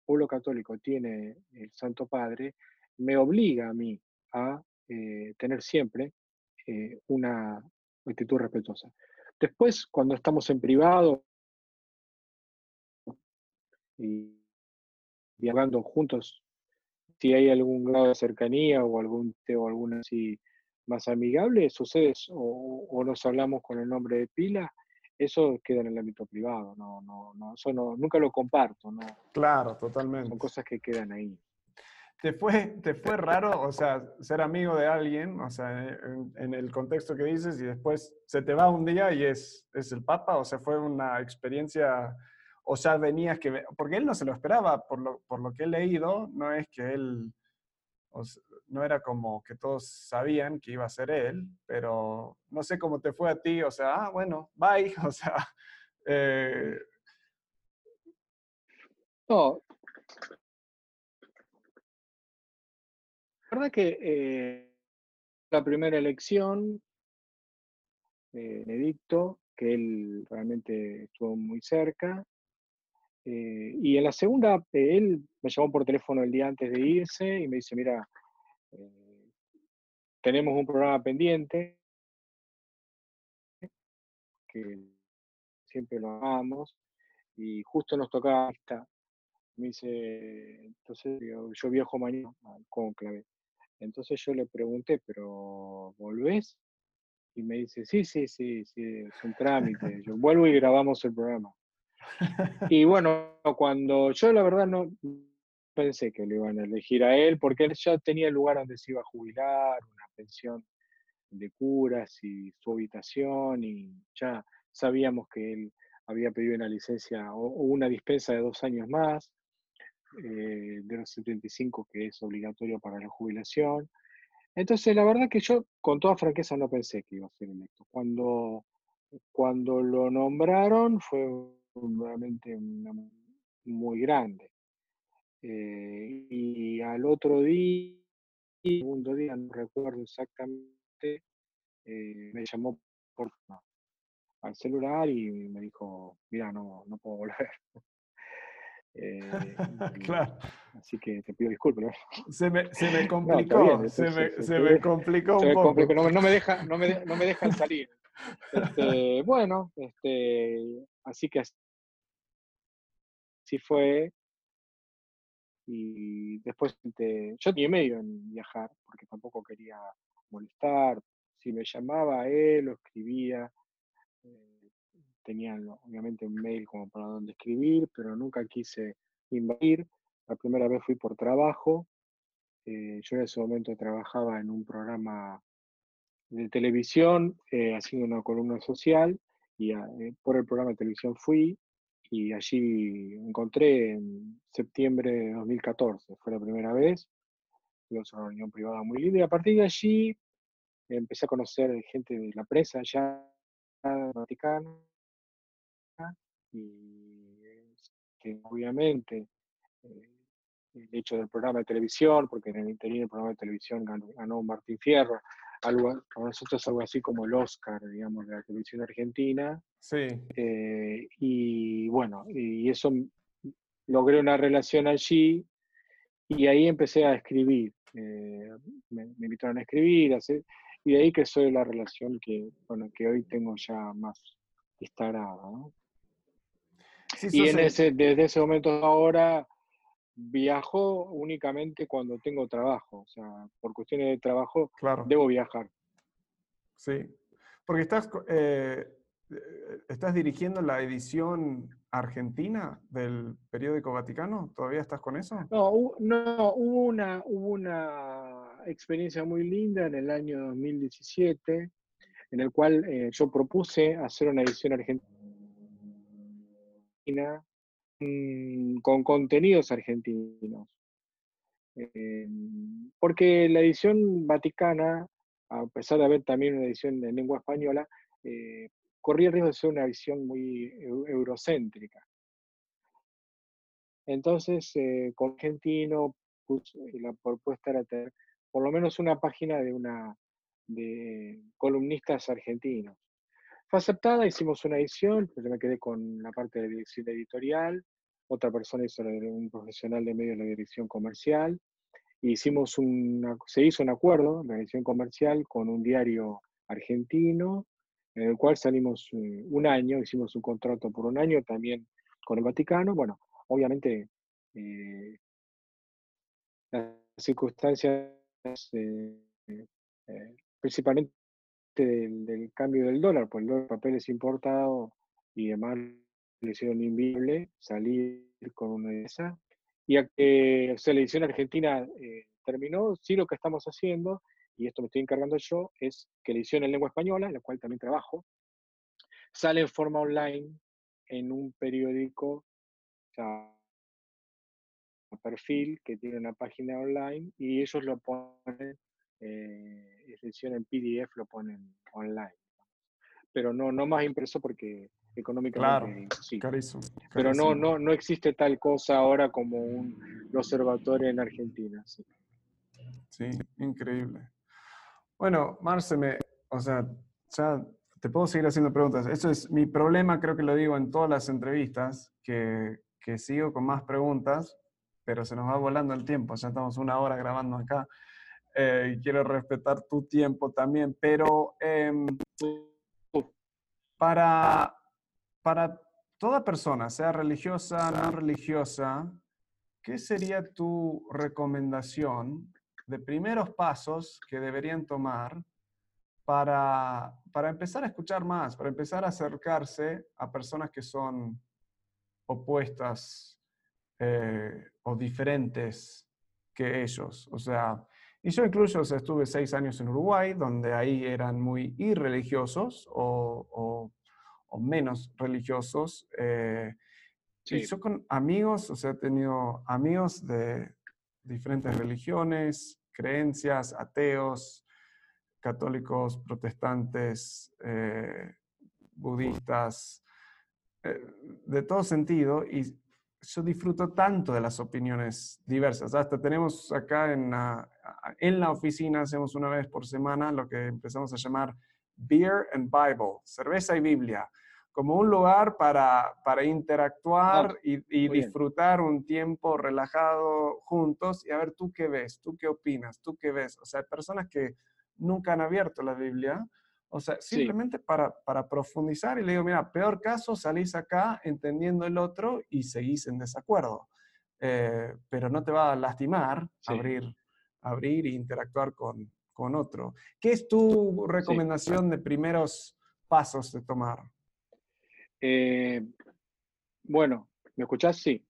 Speaker 2: pueblo católico tiene el Santo Padre me obliga a mí a eh, tener siempre eh, una actitud respetuosa. Después, cuando estamos en privado y dialogando juntos, si hay algún grado de cercanía o algún o alguna así más amigable, sucede o nos hablamos con el nombre de pila, eso queda en el ámbito privado, no, no, no, eso no, nunca lo comparto, ¿no?
Speaker 3: Claro, totalmente.
Speaker 2: Son cosas que quedan ahí.
Speaker 3: ¿Te fue, ¿Te fue raro, o sea, ser amigo de alguien, o sea, en, el contexto que dices, y después se te va un día y es, es el Papa? O sea, fue una experiencia, o sea, venías que, porque él no se lo esperaba, por lo, por lo que he leído, no es que él, no era como que todos sabían que iba a ser él, pero no sé cómo te fue a ti, o sea, ah, bueno, bye, o sea... Eh,
Speaker 2: no, la verdad que eh, la primera elección, eh, Benedicto, que él realmente estuvo muy cerca. Eh, y en la segunda, él me llamó por teléfono el día antes de irse y me dice, mira, tenemos un programa pendiente, que siempre lo hagamos, y justo nos tocaba esta. Me dice, entonces yo, viajo mañana al conclave. Entonces yo le pregunté, ¿pero volvés? Y me dice, sí, sí, sí, sí, es un trámite. Yo vuelvo y grabamos el programa. Y bueno, cuando yo la verdad no pensé que le iban a elegir a él, porque él ya tenía el lugar donde se iba a jubilar, una pensión de curas y su habitación, y ya sabíamos que él había pedido una licencia o, una dispensa de dos años más. Eh, de los 75 que es obligatorio para la jubilación. Entonces, la verdad que yo, con toda franqueza, no pensé que iba a ser electo. Cuando, cuando lo nombraron fue realmente muy grande. Eh, y al otro día, segundo día, no recuerdo exactamente, eh, me llamó por, al celular y me dijo, mira, no, no puedo volver. Eh, claro. Así que te pido disculpas.
Speaker 3: Se me, se me complicó, se, me, se, me, complicó un poco.
Speaker 2: no, me deja, no, me, no me dejan salir. Este, bueno, este, así que así fue. Y después yo tenía medio en viajar, porque tampoco quería molestar. Si me llamaba él o escribía, tenían obviamente un mail como para donde escribir, pero nunca quise invadir. La primera vez fui por trabajo. Eh, yo en ese momento trabajaba en un programa de televisión, eh, haciendo una columna social, y ah, eh, por el programa de televisión fui, y allí encontré en septiembre de 2014, fue la primera vez, tuvimos una reunión privada muy linda, y a partir de allí empecé a conocer gente de la prensa ya Vaticano, y obviamente eh, el hecho del programa de televisión, porque en el interior del programa de televisión ganó, Martín Fierro, algo, para nosotros algo así como el Oscar, digamos, de la televisión argentina.
Speaker 3: Sí.
Speaker 2: Eh, y bueno, y eso logré una relación allí y ahí empecé a escribir. Eh, me, invitaron a escribir, a hacer, y de ahí que soy la relación que, bueno, que hoy tengo ya más instalada. ¿no? y en ese, desde ese momento ahora viajo únicamente cuando tengo trabajo. O sea, por cuestiones de trabajo debo viajar.
Speaker 3: Sí, porque estás, eh, estás dirigiendo la edición argentina del periódico Vaticano. ¿Todavía estás con eso?
Speaker 2: No, no hubo, una, hubo una experiencia muy linda en el año 2017 en el cual eh, yo propuse hacer una edición argentina con contenidos argentinos. Eh, porque la edición vaticana, a pesar de haber también una edición en lengua española, eh, corría el riesgo de ser una visión muy eurocéntrica. Entonces, con argentino, la propuesta era tener por lo menos una página de una de columnistas argentinos. Fue aceptada, hicimos una edición, pues yo me quedé con la parte de dirección editorial, otra persona hizo un profesional de medios la dirección comercial, hicimos una, se hizo un acuerdo, la dirección comercial, con un diario argentino, en el cual salimos eh, un año, hicimos un contrato por un año también con el Vaticano. Bueno, obviamente eh, las circunstancias eh, principalmente del, cambio del dólar, pues el dólar papel es importado y además le hicieron inviable salir con una de esas. Y a que la edición argentina eh, terminó, sí lo que estamos haciendo, y esto me estoy encargando yo, es que la edición en lengua española, en la cual también trabajo, sale en forma online en un periódico, o sea, perfil que tiene una página online y ellos lo ponen eh, edición en PDF lo ponen online. Pero no, no más impreso porque económicamente
Speaker 3: sí. Carísimo,
Speaker 2: Pero no, no, no existe tal cosa ahora como un observatorio en Argentina. Sí,
Speaker 3: sí increíble. Bueno, Marce, me, o sea, ya te puedo seguir haciendo preguntas. Eso es mi problema, creo que lo digo en todas las entrevistas, que, que sigo con más preguntas, pero se nos va volando el tiempo. Ya estamos una hora grabando acá. Eh, quiero respetar tu tiempo también, pero em, para, para toda persona, sea religiosa, no religiosa, ¿qué sería tu recomendación de primeros pasos que deberían tomar para, para empezar a escuchar más, para empezar a acercarse a personas que son opuestas eh, o diferentes que ellos? O sea, y yo incluso estuve seis años en Uruguay, donde ahí eran muy irreligiosos o, o, menos religiosos. Eh, y yo con amigos, o sea, he tenido amigos de diferentes religiones, creencias, ateos, católicos, protestantes, eh, budistas, eh, de todo sentido. Y yo disfruto tanto de las opiniones diversas. Hasta tenemos acá en la, en la oficina, hacemos una vez por semana lo que empezamos a llamar Beer and Bible, cerveza y Biblia, como un lugar para, para interactuar ah, y, disfrutar un tiempo relajado juntos y a ver tú qué ves, tú qué opinas, tú qué ves. O sea, hay personas que nunca han abierto la Biblia o sea, simplemente para, para, profundizar y le digo, mira, peor caso, salís acá entendiendo el otro y seguís en desacuerdo. Eh, pero no te va a lastimar abrir, abrir e interactuar con, con, otro. ¿Qué es tu recomendación de primeros pasos de tomar?
Speaker 2: Eh, bueno, ¿me escuchás? Sí.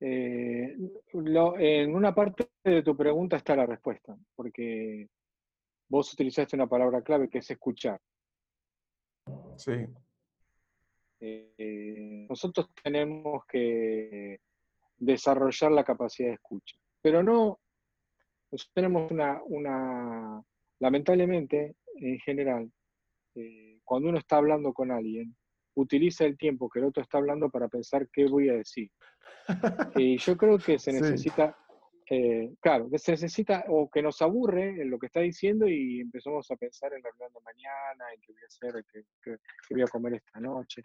Speaker 2: Eh, en una parte de tu pregunta está la respuesta, porque vos utilizaste una palabra clave que es escuchar.
Speaker 3: Sí.
Speaker 2: Eh, nosotros tenemos que desarrollar la capacidad de escucha, pero no, nosotros tenemos una, lamentablemente, en general, eh, cuando uno está hablando con alguien, utiliza el tiempo que el otro está hablando para pensar qué voy a decir. Y yo creo que se necesita eh, claro, que se necesita o que nos aburre en lo que está diciendo y empezamos a pensar en la reunión de mañana, en qué voy a hacer, qué, voy a comer esta noche.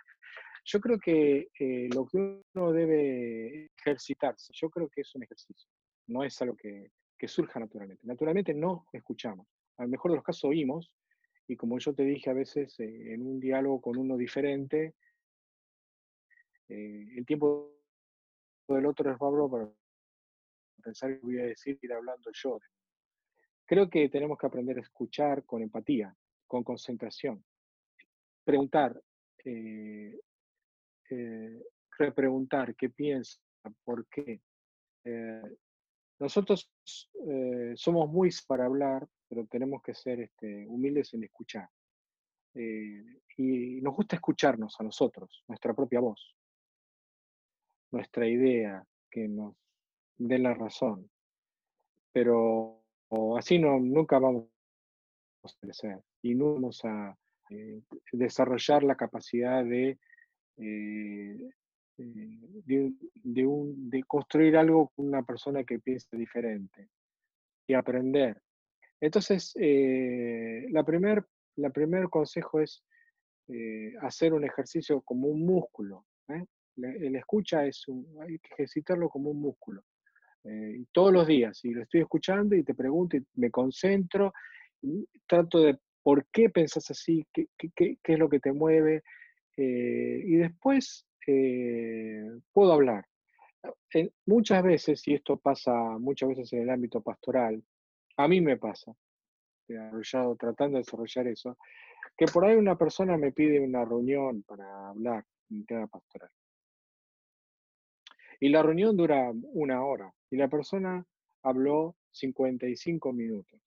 Speaker 2: Yo creo que eh, lo que uno debe ejercitarse, yo creo que es un ejercicio, no es algo que, surja naturalmente. Naturalmente no escuchamos, a lo mejor de los casos oímos, y como yo te dije a veces eh, en un diálogo con uno diferente, el tiempo del otro es bárbaro pensar que voy a decir, ir hablando yo. Creo que tenemos que aprender a escuchar con empatía, con concentración. Preguntar, eh, eh, repreguntar qué piensa, por qué. nosotros somos muy para hablar, pero tenemos que ser este, humildes en escuchar. y nos gusta escucharnos a nosotros, nuestra propia voz nuestra idea, que nos dé la razón. Pero así no, nunca vamos a crecer y no vamos a eh, desarrollar la capacidad de, eh, eh, de, construir algo con una persona que piense diferente y aprender. Entonces, la primer, primer consejo es hacer un ejercicio como un músculo. El escucha es un, hay que ejercitarlo como un músculo. Eh, todos los días, y lo estoy escuchando y te pregunto y me concentro, trato de por qué pensás así, qué, qué, qué es lo que te mueve, eh, y después eh, puedo hablar. muchas veces, y esto pasa muchas veces en el ámbito pastoral, a mí me pasa, tratando de desarrollar eso, que por ahí una persona me pide una reunión para hablar en tema pastoral. Y la reunión dura una hora y la persona habló 55 minutos.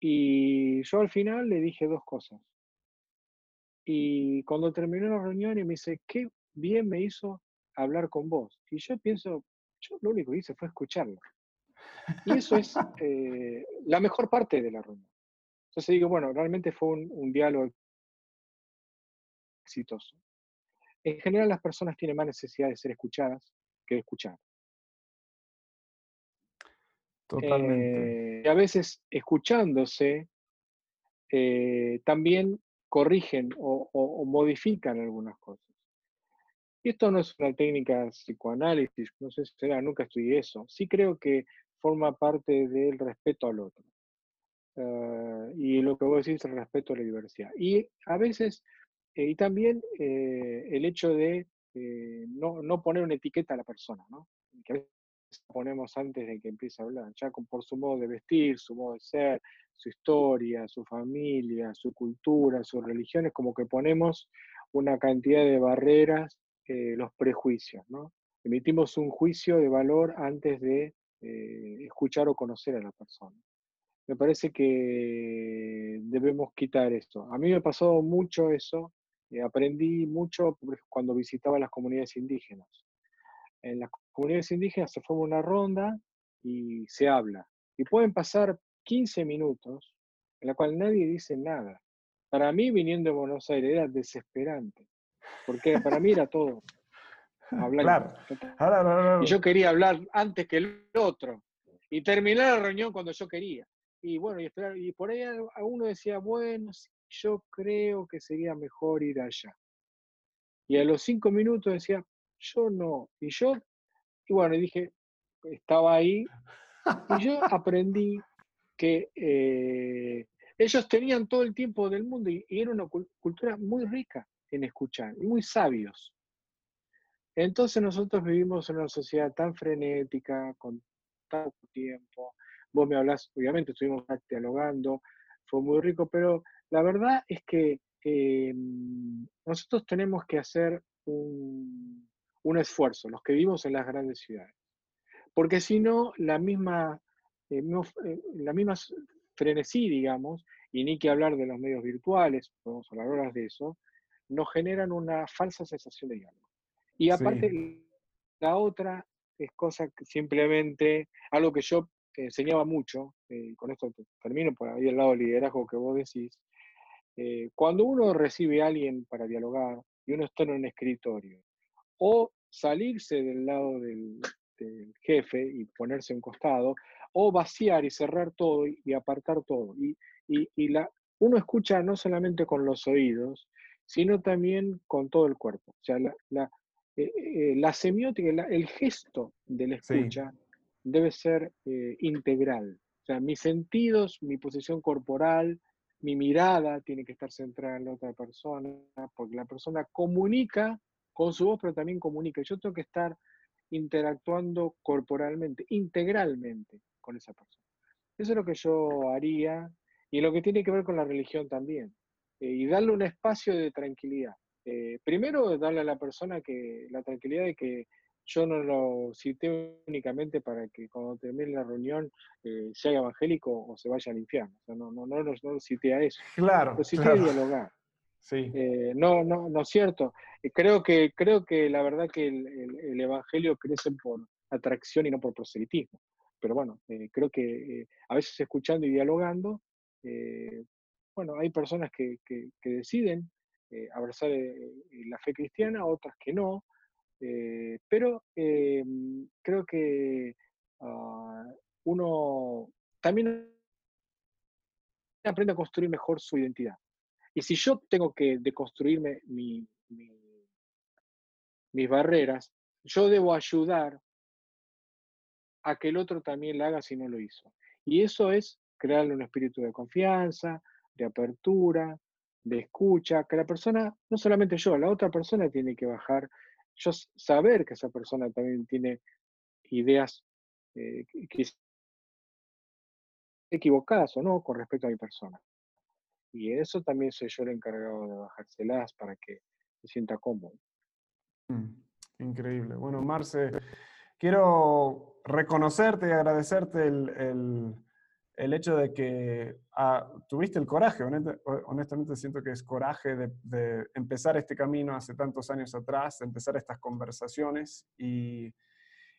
Speaker 2: Y yo al final le dije dos cosas. Y cuando terminó la reunión y me dice, qué bien me hizo hablar con vos. Y yo pienso, yo lo único que hice fue escucharlo. Y eso es eh, la mejor parte de la reunión. Entonces digo, bueno, realmente fue un diálogo exitoso. En general las personas tienen más necesidad de ser escuchadas que de escuchar.
Speaker 3: Totalmente.
Speaker 2: Eh, y a veces escuchándose eh, también corrigen o, modifican algunas cosas. Y esto no es una técnica psicoanálisis, no sé si será, nunca estudié eso. Sí creo que forma parte del respeto al otro. Ah, y lo que vos decís es el respeto a la diversidad. Y a veces eh, y también eh, el hecho de eh, no, poner una etiqueta a la persona, ¿no? que a veces ponemos antes de que empiece a hablar, ya por su modo de vestir, su modo de ser, su historia, su familia, su cultura, sus religiones, como que ponemos una cantidad de barreras, los prejuicios, ¿no? Emitimos un juicio de valor antes de escuchar o conocer a la persona me parece que debemos quitar esto. A mí me pasó mucho eso eh, aprendí mucho cuando visitaba las comunidades indígenas. En las comunidades indígenas se forma una ronda y se habla. Y pueden pasar 15 minutos en la cual nadie dice nada. Para mí, viniendo de Buenos Aires, era desesperante. Porque para mí era todo.
Speaker 3: Hablar.
Speaker 2: Claro. Y yo quería hablar antes que el otro. Y terminar la reunión cuando yo quería. Y bueno, y, esperar, y por ahí uno decía, bueno, yo creo que sería mejor ir allá. Y a los cinco minutos decía, yo no. Y yo, y bueno, dije, estaba ahí, y yo aprendí que eh, ellos tenían todo el tiempo del mundo y, era una cultura muy rica en escuchar y muy sabios. Entonces nosotros vivimos en una sociedad tan frenética, con tanto tiempo. Vos me hablas, obviamente estuvimos dialogando, fue muy rico, pero la verdad es que eh, nosotros tenemos que hacer un, esfuerzo, los que vivimos en las grandes ciudades. Porque si no, la misma, eh, eh, la misma frenesí, digamos, y ni que hablar de los medios virtuales, podemos hablar horas de eso, nos generan una falsa sensación de diálogo. Y aparte, la otra es cosa que simplemente, algo que yo enseñaba mucho, y con esto termino por ahí al lado del liderazgo que vos decís, eh, cuando uno recibe a alguien para dialogar y uno está en un escritorio, o salirse del lado del, jefe y ponerse a un costado, o vaciar y cerrar todo y, apartar todo. Y, la, uno escucha no solamente con los oídos, sino también con todo el cuerpo. O sea, la, eh, eh, semiótica, el gesto de la escucha debe ser integral. O sea, mis sentidos, mi posición corporal, mi mirada tiene que estar centrada en la otra persona, porque la persona comunica con su voz, pero también comunica. Yo tengo que estar interactuando corporalmente, integralmente con esa persona. Eso es lo que yo haría y lo que tiene que ver con la religión también. Eh, y darle un espacio de tranquilidad. Eh, primero, darle a la persona que la tranquilidad de que yo no lo cité únicamente para que cuando termine la reunión eh, sea evangélico o se vaya al infierno. O sea, no, no, no, lo cité a eso.
Speaker 3: Claro.
Speaker 2: Lo cité a dialogar.
Speaker 3: Sí.
Speaker 2: no, no, no es cierto. creo, que, creo que la verdad que el, el, evangelio crece por atracción y no por proselitismo. Pero bueno, creo que a veces escuchando y dialogando bueno, hay personas que, deciden eh, abrazar eh, la fe cristiana, otras que no, eh, pero creo que ah, uno también aprende a construir mejor su identidad. Y si yo tengo que deconstruirme mis barreras, yo debo ayudar a que el otro también la haga si no lo hizo. Y eso es crearle un espíritu de confianza, de apertura, de escucha, que la persona, no solamente yo, la otra persona tiene que bajar, yo saber que esa persona también tiene ideas eh, equivocadas o no con respecto a mi persona. Y eso también soy yo el encargado de bajárselas para que se sienta cómodo.
Speaker 3: Mm, increíble. Bueno, Marce, quiero reconocerte y agradecerte el el hecho de que ah, tuviste el coraje, honestamente siento que es coraje de, empezar este camino hace tantos años atrás, de empezar estas conversaciones y,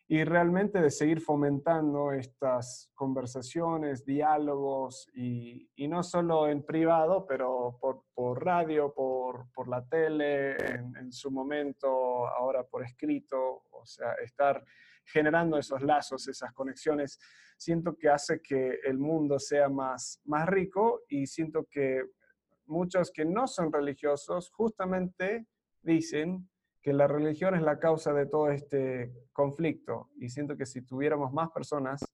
Speaker 3: realmente de seguir fomentando estas conversaciones, diálogos y, no solo en privado, pero por, radio, por, la tele, en su momento, ahora por escrito, o sea, estar generando esos lazos, esas conexiones, siento que hace que el mundo sea más, más rico y siento que muchos que no son religiosos justamente dicen que la religión es la causa de todo este conflicto. Y siento que si tuviéramos más personas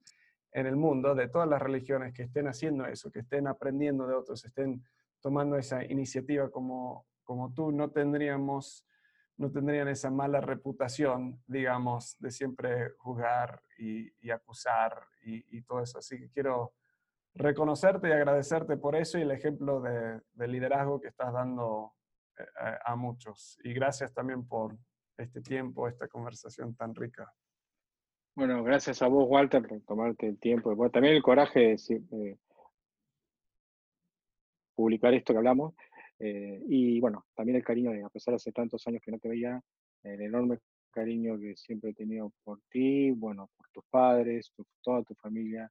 Speaker 3: en el mundo de todas las religiones que estén haciendo eso, que estén aprendiendo de otros, estén tomando esa iniciativa como, como tú, no tendríamos no tendrían esa mala reputación, digamos, de siempre juzgar y, acusar y, todo eso. Así que quiero reconocerte y agradecerte por eso y el ejemplo de, liderazgo que estás dando eh, a, muchos. Y gracias también por este tiempo, esta conversación tan rica.
Speaker 2: Bueno, gracias a vos, Walter, por tomarte el tiempo. Bueno, también el coraje de publicar esto que hablamos. Eh, y bueno, también el cariño, de, a pesar de hace tantos años que no te veía, el enorme cariño que siempre he tenido por ti, bueno, por tus padres, por toda tu familia,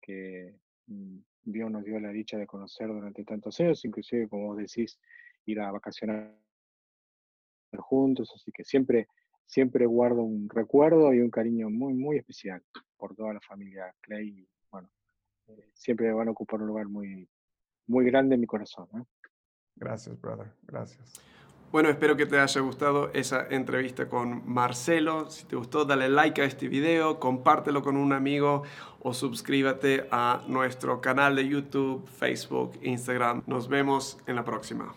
Speaker 2: que mm, Dios nos dio la dicha de conocer durante tantos años, inclusive, como vos decís, ir a vacacionar juntos, así que siempre, siempre guardo un recuerdo y un cariño muy, muy especial por toda la familia Clay, y bueno, eh, siempre van a ocupar un lugar muy, muy grande en mi corazón.
Speaker 3: Gracias, brother. Gracias. Bueno, espero que te haya gustado esa entrevista con Marcelo. Si te gustó, dale like a este video, compártelo con un amigo o suscríbete a nuestro canal de YouTube, Facebook, Instagram. Nos vemos en la próxima.